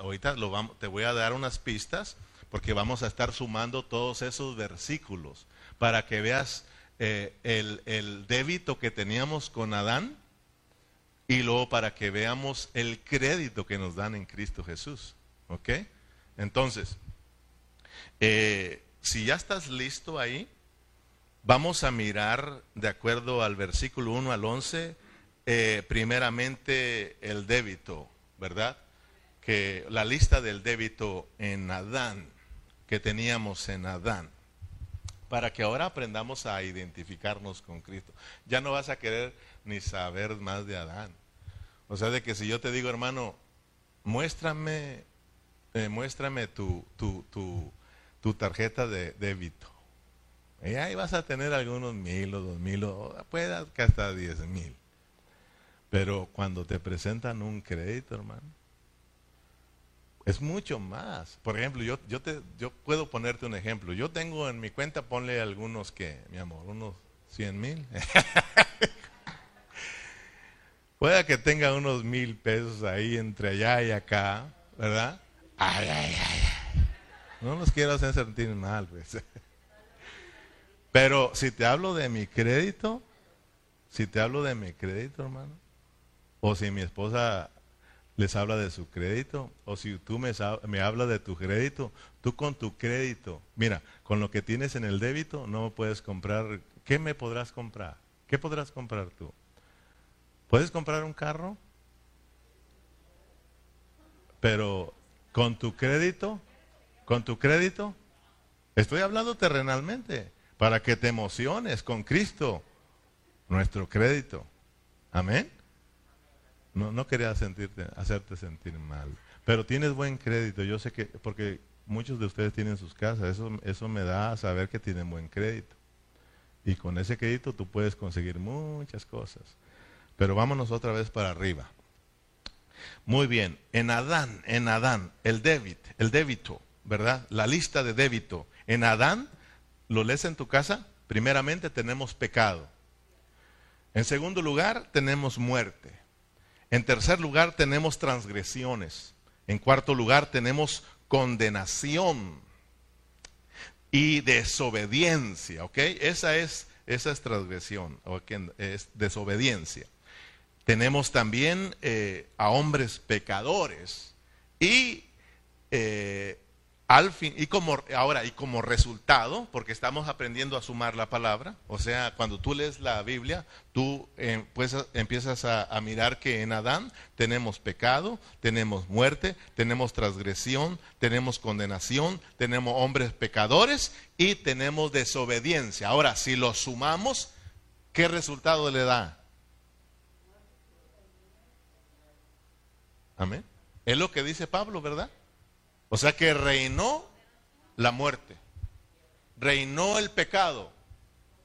Speaker 1: Ahorita te voy a dar unas pistas porque vamos a estar sumando todos esos versículos para que veas eh, el, el débito que teníamos con Adán y luego para que veamos el crédito que nos dan en Cristo Jesús. ¿Ok? Entonces, eh, si ya estás listo ahí, vamos a mirar de acuerdo al versículo 1 al 11, eh, primeramente el débito, ¿verdad? Que la lista del débito en Adán, que teníamos en Adán para que ahora aprendamos a identificarnos con Cristo. Ya no vas a querer ni saber más de Adán. O sea, de que si yo te digo, hermano, muéstrame, eh, muéstrame tu, tu, tu, tu, tarjeta de débito. Y ahí vas a tener algunos mil o dos mil, o puede que hasta diez mil. Pero cuando te presentan un crédito, hermano, es mucho más. Por ejemplo, yo, yo, te, yo puedo ponerte un ejemplo. Yo tengo en mi cuenta, ponle algunos que, mi amor, unos 100 mil. Pueda que tenga unos mil pesos ahí entre allá y acá, ¿verdad? Ay, ay, ay. No los quiero hacer sentir mal, pues. Pero si te hablo de mi crédito, si te hablo de mi crédito, hermano, o si mi esposa les habla de su crédito, o si tú me, me hablas de tu crédito, tú con tu crédito, mira, con lo que tienes en el débito no puedes comprar, ¿qué me podrás comprar? ¿Qué podrás comprar tú? ¿Puedes comprar un carro? Pero con tu crédito, con tu crédito, estoy hablando terrenalmente, para que te emociones con Cristo, nuestro crédito. Amén. No, no quería sentirte, hacerte sentir mal. Pero tienes buen crédito, yo sé que, porque muchos de ustedes tienen sus casas, eso, eso me da a saber que tienen buen crédito. Y con ese crédito tú puedes conseguir muchas cosas. Pero vámonos otra vez para arriba. Muy bien, en Adán, en Adán, el débito, el débito, ¿verdad? La lista de débito. En Adán, ¿lo lees en tu casa? Primeramente tenemos pecado. En segundo lugar, tenemos muerte. En tercer lugar, tenemos transgresiones. En cuarto lugar, tenemos condenación y desobediencia, ¿ok? Esa es, esa es transgresión, es desobediencia. Tenemos también eh, a hombres pecadores y eh, al fin, y como ahora, y como resultado, porque estamos aprendiendo a sumar la palabra, o sea, cuando tú lees la Biblia, tú eh, pues, empiezas a, a, mirar que en Adán tenemos pecado, tenemos muerte, tenemos transgresión, tenemos condenación, tenemos hombres pecadores y tenemos desobediencia. Ahora, si lo sumamos, ¿qué resultado le da? Amén. Es lo que dice Pablo, ¿verdad? O sea que reinó la muerte, reinó el pecado,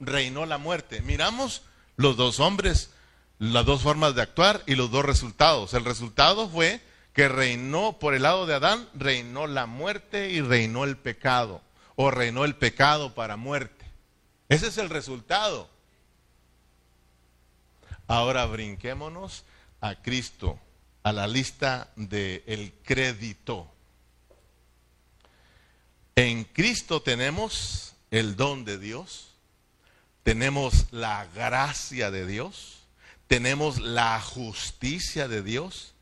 Speaker 1: reinó la muerte. Miramos los dos hombres, las dos formas de actuar y los dos resultados. El resultado fue que reinó por el lado de Adán, reinó la muerte y reinó el pecado, o reinó el pecado para muerte. Ese es el resultado. Ahora brinquémonos a Cristo, a la lista del crédito. En Cristo tenemos el don de Dios, tenemos la gracia de Dios, tenemos la justicia de Dios,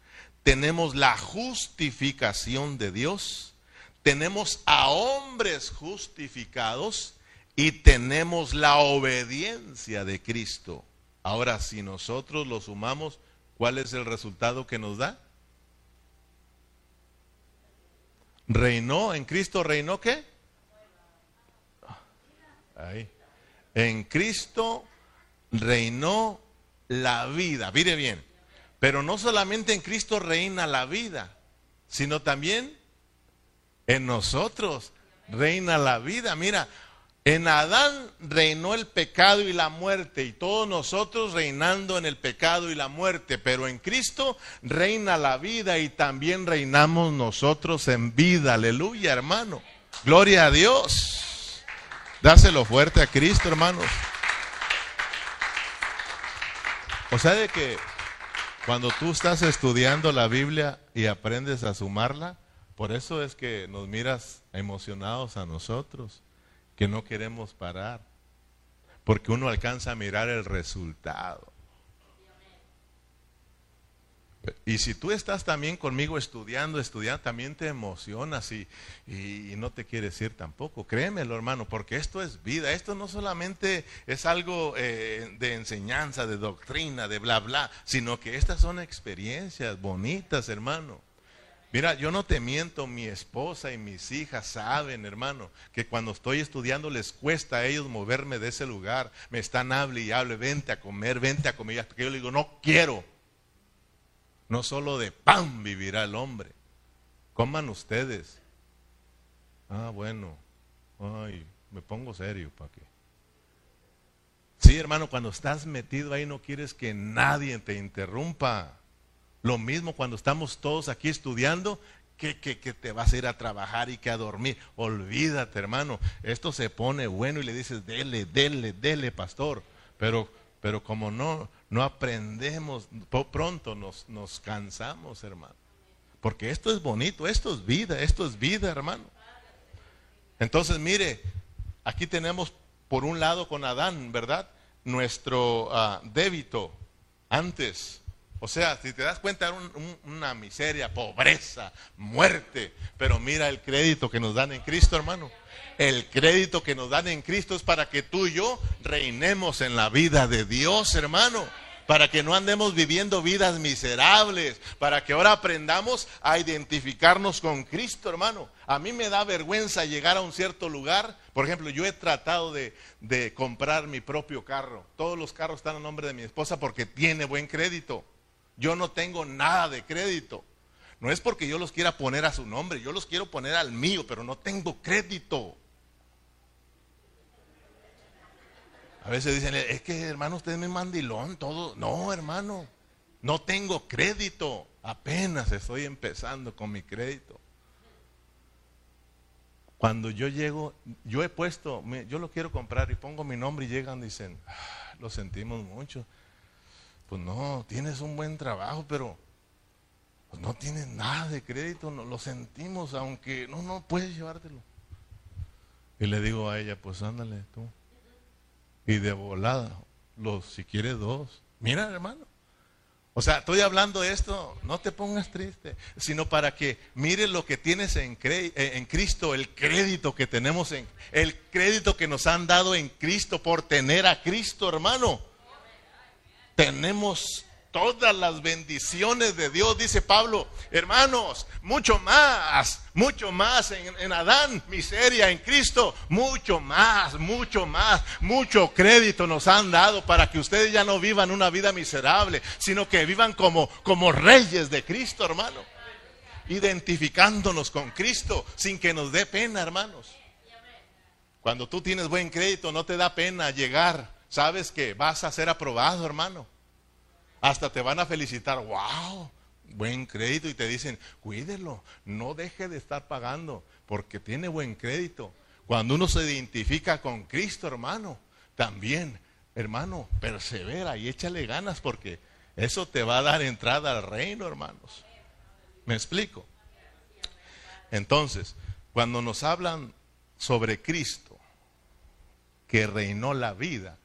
Speaker 1: tenemos la justificación de Dios, tenemos a hombres justificados y tenemos la obediencia de Cristo. Ahora, si nosotros lo sumamos, ¿cuál es el resultado que nos da? Reinó, en Cristo reinó qué? Ahí. En Cristo reinó la vida. Mire bien. Pero no solamente en Cristo reina la vida, sino también en nosotros reina la vida. Mira, en Adán reinó el pecado y la muerte y todos nosotros reinando en el pecado y la muerte, pero en Cristo reina la vida y también reinamos nosotros en vida. Aleluya, hermano. Gloria a Dios. Dáselo fuerte a Cristo, hermanos. O sea de que cuando tú estás estudiando la Biblia y aprendes a sumarla, por eso es que nos miras emocionados a nosotros que no queremos parar, porque uno alcanza a mirar el resultado. Y si tú estás también conmigo estudiando, estudiando, también te emocionas y, y, no te quieres ir tampoco. Créemelo, hermano, porque esto es vida. Esto no solamente es algo eh, de enseñanza, de doctrina, de bla, bla, sino que estas son experiencias bonitas, hermano. Mira, yo no te miento, mi esposa y mis hijas saben, hermano, que cuando estoy estudiando les cuesta a ellos moverme de ese lugar. Me están hable y hable, vente a comer, vente a comer. Porque yo le digo, no quiero. No solo de pan vivirá el hombre. Coman ustedes. Ah, bueno. Ay, me pongo serio, ¿para qué? Sí, hermano, cuando estás metido ahí no quieres que nadie te interrumpa. Lo mismo cuando estamos todos aquí estudiando, que, que, que, te vas a ir a trabajar y que a dormir. Olvídate, hermano. Esto se pone bueno y le dices, dele, dele, dele, pastor. Pero, pero como no, no aprendemos, pronto nos, nos cansamos, hermano. Porque esto es bonito, esto es vida, esto es vida, hermano. Entonces, mire, aquí tenemos por un lado con Adán, ¿verdad? Nuestro uh, débito antes o sea, si te das cuenta, una miseria, pobreza, muerte. Pero mira el crédito que nos dan en Cristo, hermano. El crédito que nos dan en Cristo es para que tú y yo reinemos en la vida de Dios, hermano. Para que no andemos viviendo vidas miserables. Para que ahora aprendamos a identificarnos con Cristo, hermano. A mí me da vergüenza llegar a un cierto lugar. Por ejemplo, yo he tratado de, de comprar mi propio carro. Todos los carros están a nombre de mi esposa porque tiene buen crédito. Yo no tengo nada de crédito.
Speaker 2: No es porque yo los quiera poner a su nombre, yo los quiero poner al mío, pero no tengo crédito. A veces dicen, es que hermano, usted es mi mandilón, todo. No, hermano, no tengo crédito. Apenas estoy empezando con mi crédito. Cuando yo llego, yo he puesto, yo lo quiero comprar y pongo mi nombre y llegan y dicen, ah, lo sentimos mucho. Pues no, tienes un buen trabajo, pero pues no tienes nada de crédito, no, lo sentimos, aunque no, no puedes llevártelo. Y le digo a ella, pues ándale tú. Y de volada, los, si quieres dos. Mira, hermano, o sea, estoy hablando de esto, no te pongas triste, sino para que mires lo que tienes en, eh, en, Cristo, el crédito que tenemos en, el crédito que nos han dado en Cristo por tener a Cristo, hermano. Tenemos todas las bendiciones de Dios, dice Pablo, hermanos, mucho más, mucho más en, Adán, miseria en Cristo, mucho más, mucho más, mucho crédito nos han dado para que ustedes ya no vivan una vida miserable, sino que vivan como, como reyes de Cristo, hermano, identificándonos con Cristo sin que nos dé pena, hermanos. Cuando tú tienes buen crédito, no te da pena llegar, sabes que vas a ser aprobado, hermano. Hasta te van a felicitar, wow, buen crédito y te dicen, cuídelo, no deje de estar pagando porque tiene buen crédito. Cuando uno se identifica con Cristo, hermano, también, hermano, persevera y échale ganas porque eso te va a dar entrada al reino, hermanos. ¿Me explico? Entonces, cuando nos hablan sobre Cristo, que reinó la vida,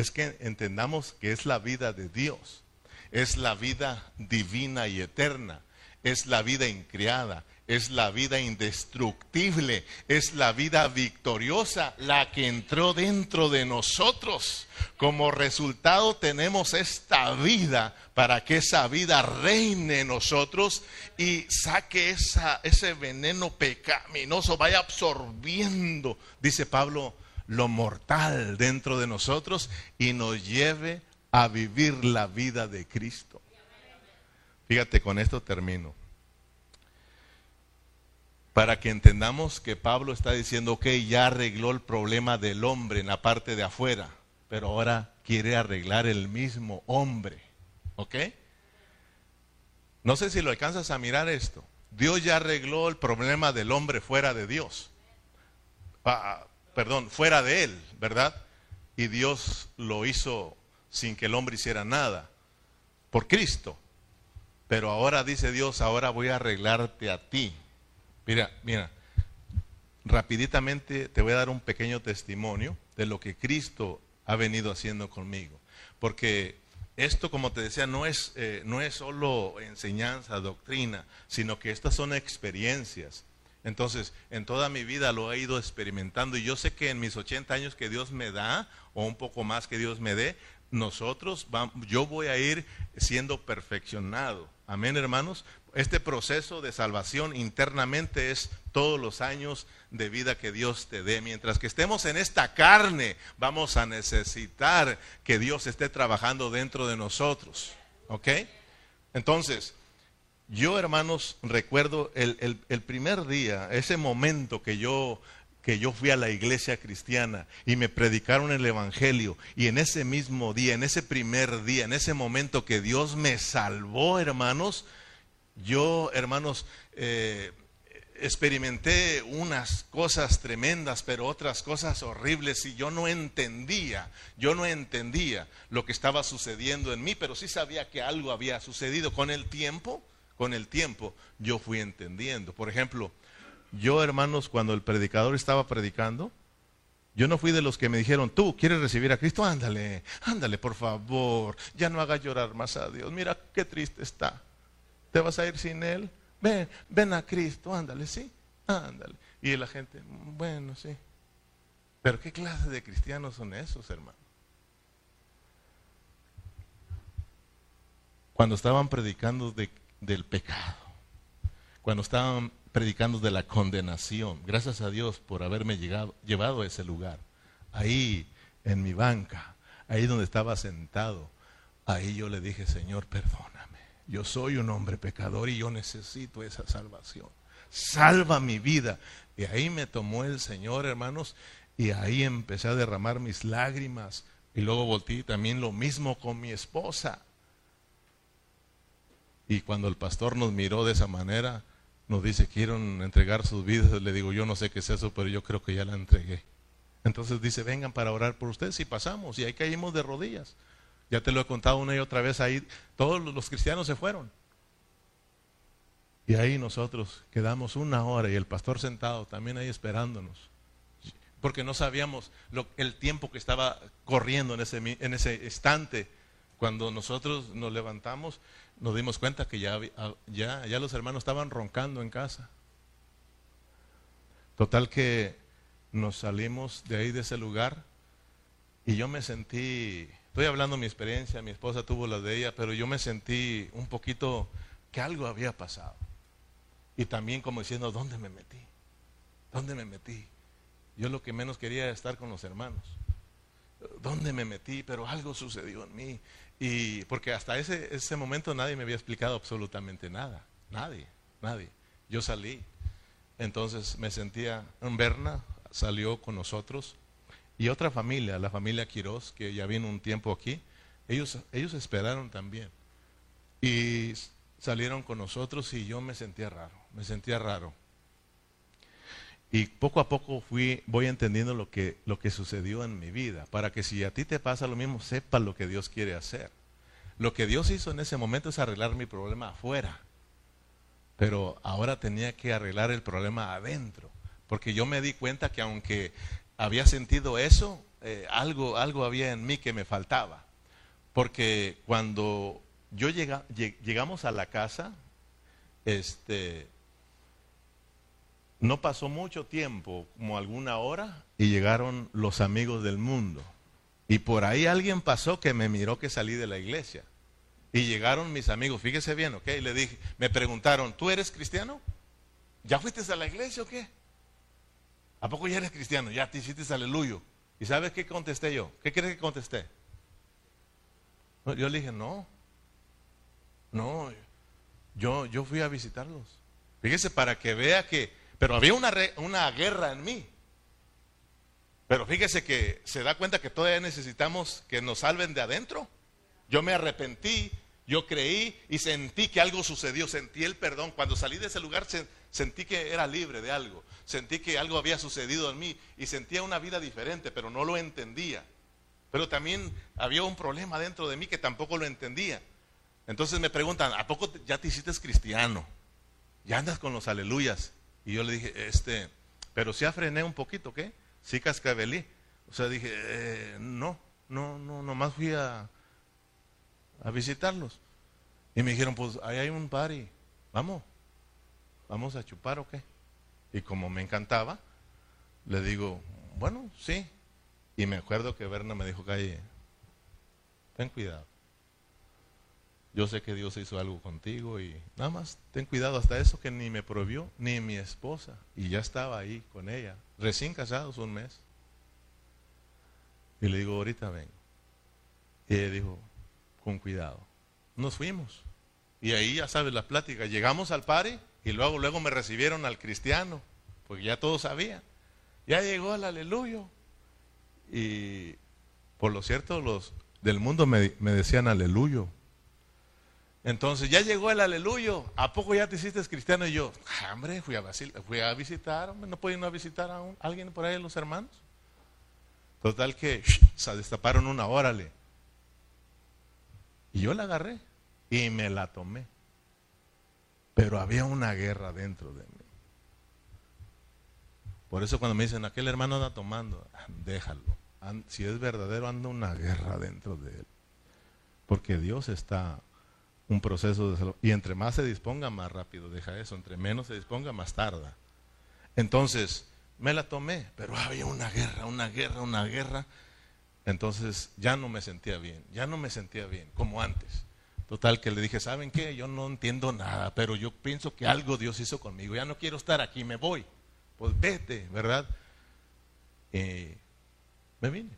Speaker 2: es que entendamos que es la vida de Dios es la vida divina y eterna, es la vida increada, es la vida indestructible, es la vida victoriosa, la que entró dentro de nosotros. Como resultado tenemos esta vida para que esa vida reine en nosotros y saque ese veneno pecaminoso, vaya absorbiendo, dice Pablo, lo mortal dentro de nosotros y nos lleve a vivir la vida de Cristo. Fíjate, con esto termino. Para que entendamos que Pablo está diciendo, ok, ya arregló el problema del hombre en la parte de afuera, pero ahora quiere arreglar el mismo hombre. ¿Ok? No sé si lo alcanzas a mirar esto. Dios ya arregló el problema del hombre fuera de Dios. Ah, perdón, fuera de él, ¿verdad? Y Dios lo hizo sin que el hombre hiciera nada, por Cristo. Pero ahora dice Dios, ahora voy a arreglarte a ti. Mira, mira, rapiditamente te voy a dar un pequeño testimonio de lo que Cristo ha venido haciendo conmigo. Porque esto, como te decía, no es, eh, no es solo enseñanza, doctrina, sino que estas son experiencias. Entonces, en toda mi vida lo he ido experimentando y yo sé que en mis 80 años que Dios me da, o un poco más que Dios me dé, nosotros, vamos, yo voy a ir siendo perfeccionado. Amén, hermanos. Este proceso de salvación internamente es todos los años de vida que Dios te dé. Mientras que estemos en esta carne, vamos a necesitar que Dios esté trabajando dentro de nosotros. ¿Ok? Entonces, yo, hermanos, recuerdo el, primer día, ese momento que yo que yo fui a la iglesia cristiana y me predicaron el Evangelio. Y en ese mismo día, en ese primer día, en ese momento que Dios me salvó, hermanos, yo, hermanos, eh, experimenté unas cosas tremendas, pero otras cosas horribles y yo no entendía, yo no entendía lo que estaba sucediendo en mí, pero sí sabía que algo había sucedido con el tiempo, con el tiempo yo fui entendiendo. Por ejemplo, yo, hermanos, cuando el predicador estaba predicando, yo no fui de los que me dijeron, tú quieres recibir a Cristo, ándale, ándale, por favor, ya no haga llorar más a Dios, mira qué triste está. ¿Te vas a ir sin Él? Ven, ven a Cristo, ándale, sí, ándale. Y la gente, bueno, sí. Pero ¿qué clase de cristianos son esos, hermano? Cuando estaban predicando del pecado, cuando estaban predicando de la condenación. Gracias a Dios por haberme llegado, llevado a ese lugar. Ahí, en mi banca, ahí donde estaba sentado, ahí yo le dije, Señor, perdóname. yo soy un hombre pecador y yo necesito esa salvación. Salva mi vida. Y ahí me tomó el Señor, hermanos, y ahí empecé a derramar mis lágrimas. Y luego volteé también lo mismo con mi esposa. Y cuando el pastor nos miró de esa manera, nos dice, quieren entregar sus vidas. Le digo, yo no sé qué es eso, pero yo creo que ya la entregué. Entonces dice, vengan para orar por ustedes y pasamos. Y ahí caímos de rodillas. Ya te lo he contado una y otra vez ahí. Todos los cristianos se fueron. Y ahí nosotros quedamos una hora y el pastor sentado también ahí esperándonos. Porque no sabíamos el tiempo que estaba corriendo en ese, en ese instante. Cuando nosotros nos levantamos, nos dimos cuenta que ya, ya, ya los hermanos estaban roncando en casa. Total que nos salimos de ahí, de ese lugar, y yo me sentí, estoy hablando de mi experiencia, mi esposa tuvo la de ella, pero yo me sentí un poquito que algo había pasado. Y también como diciendo, ¿dónde me metí? ¿Dónde me metí? Yo lo que menos quería era estar con los hermanos. ¿Dónde me metí? Pero algo sucedió en mí. Y porque hasta ese, ese momento nadie me había explicado absolutamente nada. Nadie, nadie. Yo salí. Entonces me sentía, en Berna salió con nosotros y otra familia, la familia Quiroz, que ya vino un tiempo aquí, ellos, ellos esperaron también. Y salieron con nosotros y yo me sentía raro, me sentía raro. Y poco a poco fui, voy entendiendo lo que, lo que sucedió en mi vida, para que si a ti te pasa lo mismo, sepas lo que Dios quiere hacer. Lo que Dios hizo en ese momento es arreglar mi problema afuera, pero ahora tenía que arreglar el problema adentro, porque yo me di cuenta que aunque había sentido eso, eh, algo, algo había en mí que me faltaba, porque cuando yo llega, llegamos a la casa, este, no pasó mucho tiempo, como alguna hora, y llegaron los amigos del mundo. Y por ahí alguien pasó que me miró que salí de la iglesia. Y llegaron mis amigos, fíjese bien, ¿ok? Y le dije, me preguntaron, ¿tú eres cristiano? ¿Ya fuiste a la iglesia o qué? ¿A poco ya eres cristiano? Ya te hiciste aleluyo. ¿Y sabes qué contesté yo? ¿Qué crees que contesté? Yo le dije, no, no, yo, yo fui a visitarlos. Fíjese, para que vea que pero había una, una guerra en mí. Pero fíjese que se da cuenta que todavía necesitamos que nos salven de adentro. Yo me arrepentí, yo creí y sentí que algo sucedió, sentí el perdón. Cuando salí de ese lugar sentí que era libre de algo, sentí que algo había sucedido en mí y sentía una vida diferente, pero no lo entendía. Pero también había un problema dentro de mí que tampoco lo entendía. Entonces me preguntan, ¿a poco ya te hiciste cristiano? ¿Ya andas con los aleluyas? Y yo le dije, este, pero si afrené un poquito, ¿qué? Sí cascabelí. O sea, dije, eh, no, no, no, nomás fui a, a visitarlos. Y me dijeron, pues ahí hay un party, vamos, vamos a chupar o qué. Y como me encantaba, le digo, bueno, sí. Y me acuerdo que Berna me dijo, calle, ten cuidado yo sé que Dios hizo algo contigo y nada más ten cuidado hasta eso que ni me prohibió, ni mi esposa. Y ya estaba ahí con ella, recién casados un mes. Y le digo, ahorita ven. Y ella dijo, con cuidado. Nos fuimos. Y ahí ya sabes la plática. Llegamos al party y luego, luego me recibieron al cristiano, porque ya todos sabían. Ya llegó el aleluya. Y por lo cierto, los del mundo me, me decían aleluya entonces ya llegó el aleluyo. ¿A poco ya te hiciste cristiano? Y yo, ah, hombre, fui a, fui a visitar, ¿no pueden a visitar a, alguien por ahí, los hermanos? Total que se destaparon una, órale. Y yo la agarré y me la tomé. Pero había una guerra dentro de mí. Por eso cuando me dicen, aquel hermano anda tomando, déjalo. Si es verdadero, anda una guerra dentro de él. Porque Dios está un proceso de salud. Y entre más se disponga, más rápido deja eso. Entre menos se disponga, más tarda. Entonces, me la tomé, pero había una guerra, una guerra, una guerra. Entonces ya no me sentía bien, ya no me sentía bien, como antes. Total, que le dije, ¿saben qué? Yo no entiendo nada, pero yo pienso que algo Dios hizo conmigo. Ya no quiero estar aquí, me voy. Pues vete, ¿verdad? Y me vine.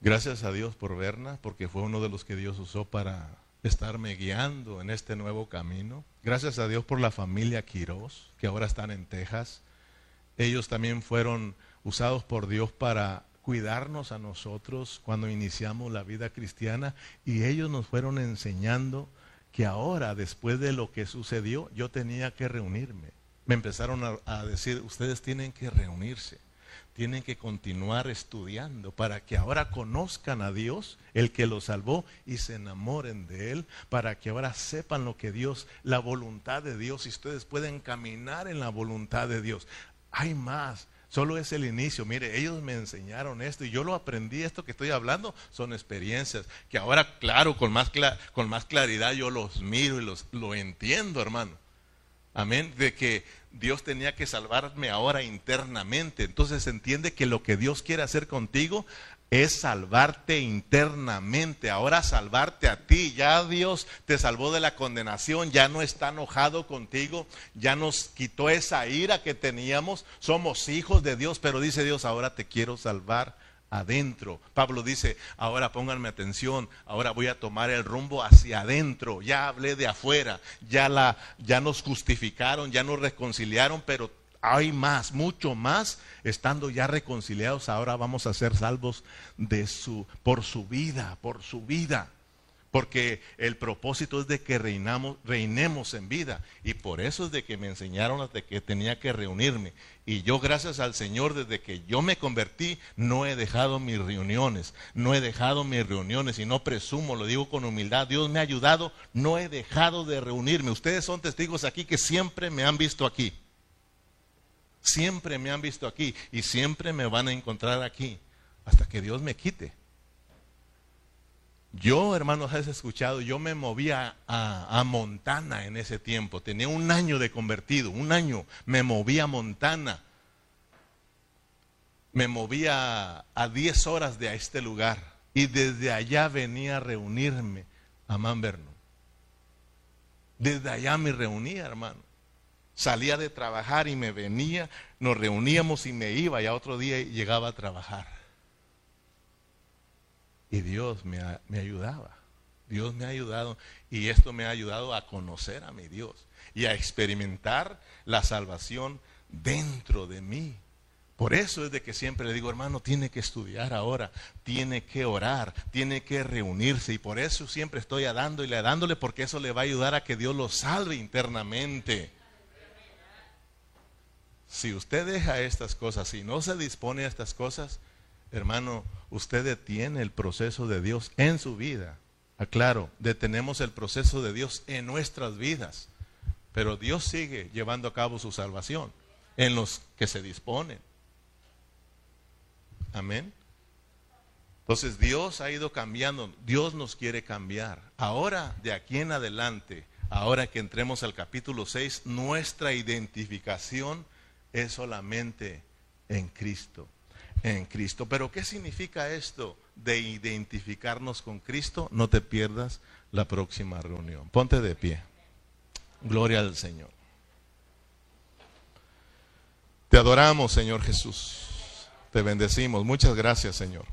Speaker 2: Gracias a Dios por Berna, porque fue uno de los que Dios usó para estarme guiando en este nuevo camino. Gracias a Dios por la familia Quiroz, que ahora están en Texas. Ellos también fueron usados por Dios para cuidarnos a nosotros cuando iniciamos la vida cristiana y ellos nos fueron enseñando que ahora, después de lo que sucedió, yo tenía que reunirme. Me empezaron a, a decir, ustedes tienen que reunirse tienen que continuar estudiando para que ahora conozcan a Dios, el que los salvó, y se enamoren de Él, para que ahora sepan lo que Dios, la voluntad de Dios, y ustedes pueden caminar en la voluntad de Dios. Hay más. Solo es el inicio. Mire, ellos me enseñaron esto y yo lo aprendí. Esto que estoy hablando son experiencias que ahora, claro, con más, con más claridad yo los miro y los, lo entiendo, hermano. Amén. De que Dios tenía que salvarme ahora internamente. Entonces entiende que lo que Dios quiere hacer contigo es salvarte internamente, ahora salvarte a ti. Ya Dios te salvó de la condenación, ya no está enojado contigo, ya nos quitó esa ira que teníamos. Somos hijos de Dios, pero dice Dios, ahora te quiero salvar adentro. Pablo dice, ahora pónganme atención, ahora voy a tomar el rumbo hacia adentro. Ya hablé de afuera, ya la ya nos justificaron, ya nos reconciliaron, pero hay más, mucho más, estando ya reconciliados, ahora vamos a ser salvos de su por su vida, por su vida porque el propósito es de que reinamos, reinemos en vida. Y por eso es de que me enseñaron de que tenía que reunirme. Y yo, gracias al Señor, desde que yo me convertí, no he dejado mis reuniones. No he dejado mis reuniones y no presumo, lo digo con humildad. Dios me ha ayudado, no he dejado de reunirme. Ustedes son testigos aquí que siempre me han visto aquí. Siempre me han visto aquí y siempre me van a encontrar aquí hasta que Dios me quite. Yo, hermanos, has escuchado, yo me movía a, Montana en ese tiempo. Tenía un año de convertido, un año. Me movía a Montana. Me movía a 10 horas de este lugar. Y desde allá venía a reunirme a Manverno. Desde allá me reunía, hermano. Salía de trabajar y me venía, nos reuníamos y me iba, y a otro día llegaba a trabajar. Y Dios me, ayudaba. Dios me ha ayudado y esto me ha ayudado a conocer a mi Dios y a experimentar la salvación dentro de mí. Por eso es de que siempre le digo, hermano, tiene que estudiar ahora, tiene que orar, tiene que reunirse. Y por eso siempre estoy dando y le dándole, porque eso le va a ayudar a que Dios lo salve internamente. Si usted deja estas cosas, si no se dispone a estas cosas, hermano, usted detiene el proceso de Dios en su vida. Aclaro, detenemos el proceso de Dios en nuestras vidas, pero Dios sigue llevando a cabo su salvación en los que se disponen. Amén. Entonces Dios ha ido cambiando, Dios nos quiere cambiar. Ahora, de aquí en adelante, ahora que entremos al capítulo 6, nuestra identificación es solamente en Cristo en Cristo. Pero ¿qué significa esto de identificarnos con Cristo? No te pierdas la próxima reunión. Ponte de pie. Gloria al Señor. Te adoramos, Señor Jesús. Te bendecimos. Muchas gracias, Señor.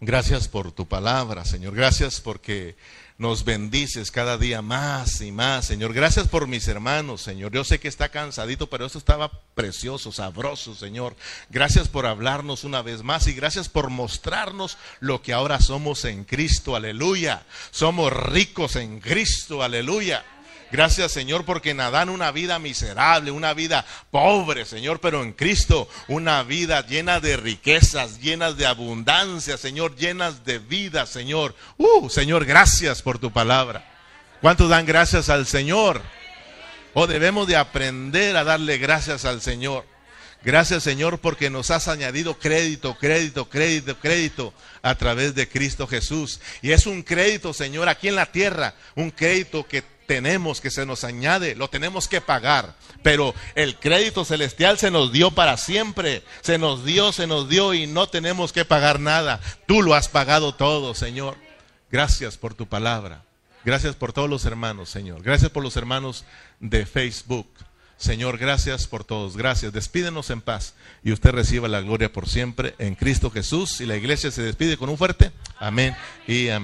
Speaker 2: Gracias por tu palabra, Señor. Gracias porque nos bendices cada día más y más, Señor. Gracias por mis hermanos, Señor. Yo sé que está cansadito, pero esto estaba precioso, sabroso, Señor. Gracias por hablarnos una vez más y gracias por mostrarnos lo que ahora somos en Cristo, aleluya. Somos ricos en Cristo, aleluya. Gracias Señor porque nadan una vida miserable, una vida pobre Señor, pero en Cristo una vida llena de riquezas, llenas de abundancia Señor, llenas de vida Señor. Uh, Señor, gracias por tu palabra. ¿Cuántos dan gracias al Señor? O debemos de aprender a darle gracias al Señor. Gracias Señor porque nos has añadido crédito, crédito, crédito, crédito a través de Cristo Jesús. Y es un crédito Señor aquí en la tierra, un crédito que tenemos, que se nos añade, lo tenemos que pagar. Pero el crédito celestial se nos dio para siempre. Se nos dio, se nos dio y no tenemos que pagar nada. Tú lo has pagado todo, Señor. Gracias por tu palabra. Gracias por todos los hermanos, Señor. Gracias por los hermanos de Facebook. Señor, gracias por todos. Gracias. Despídenos en paz y usted reciba la gloria por siempre en Cristo Jesús. Y la iglesia se despide con un fuerte amén y amén.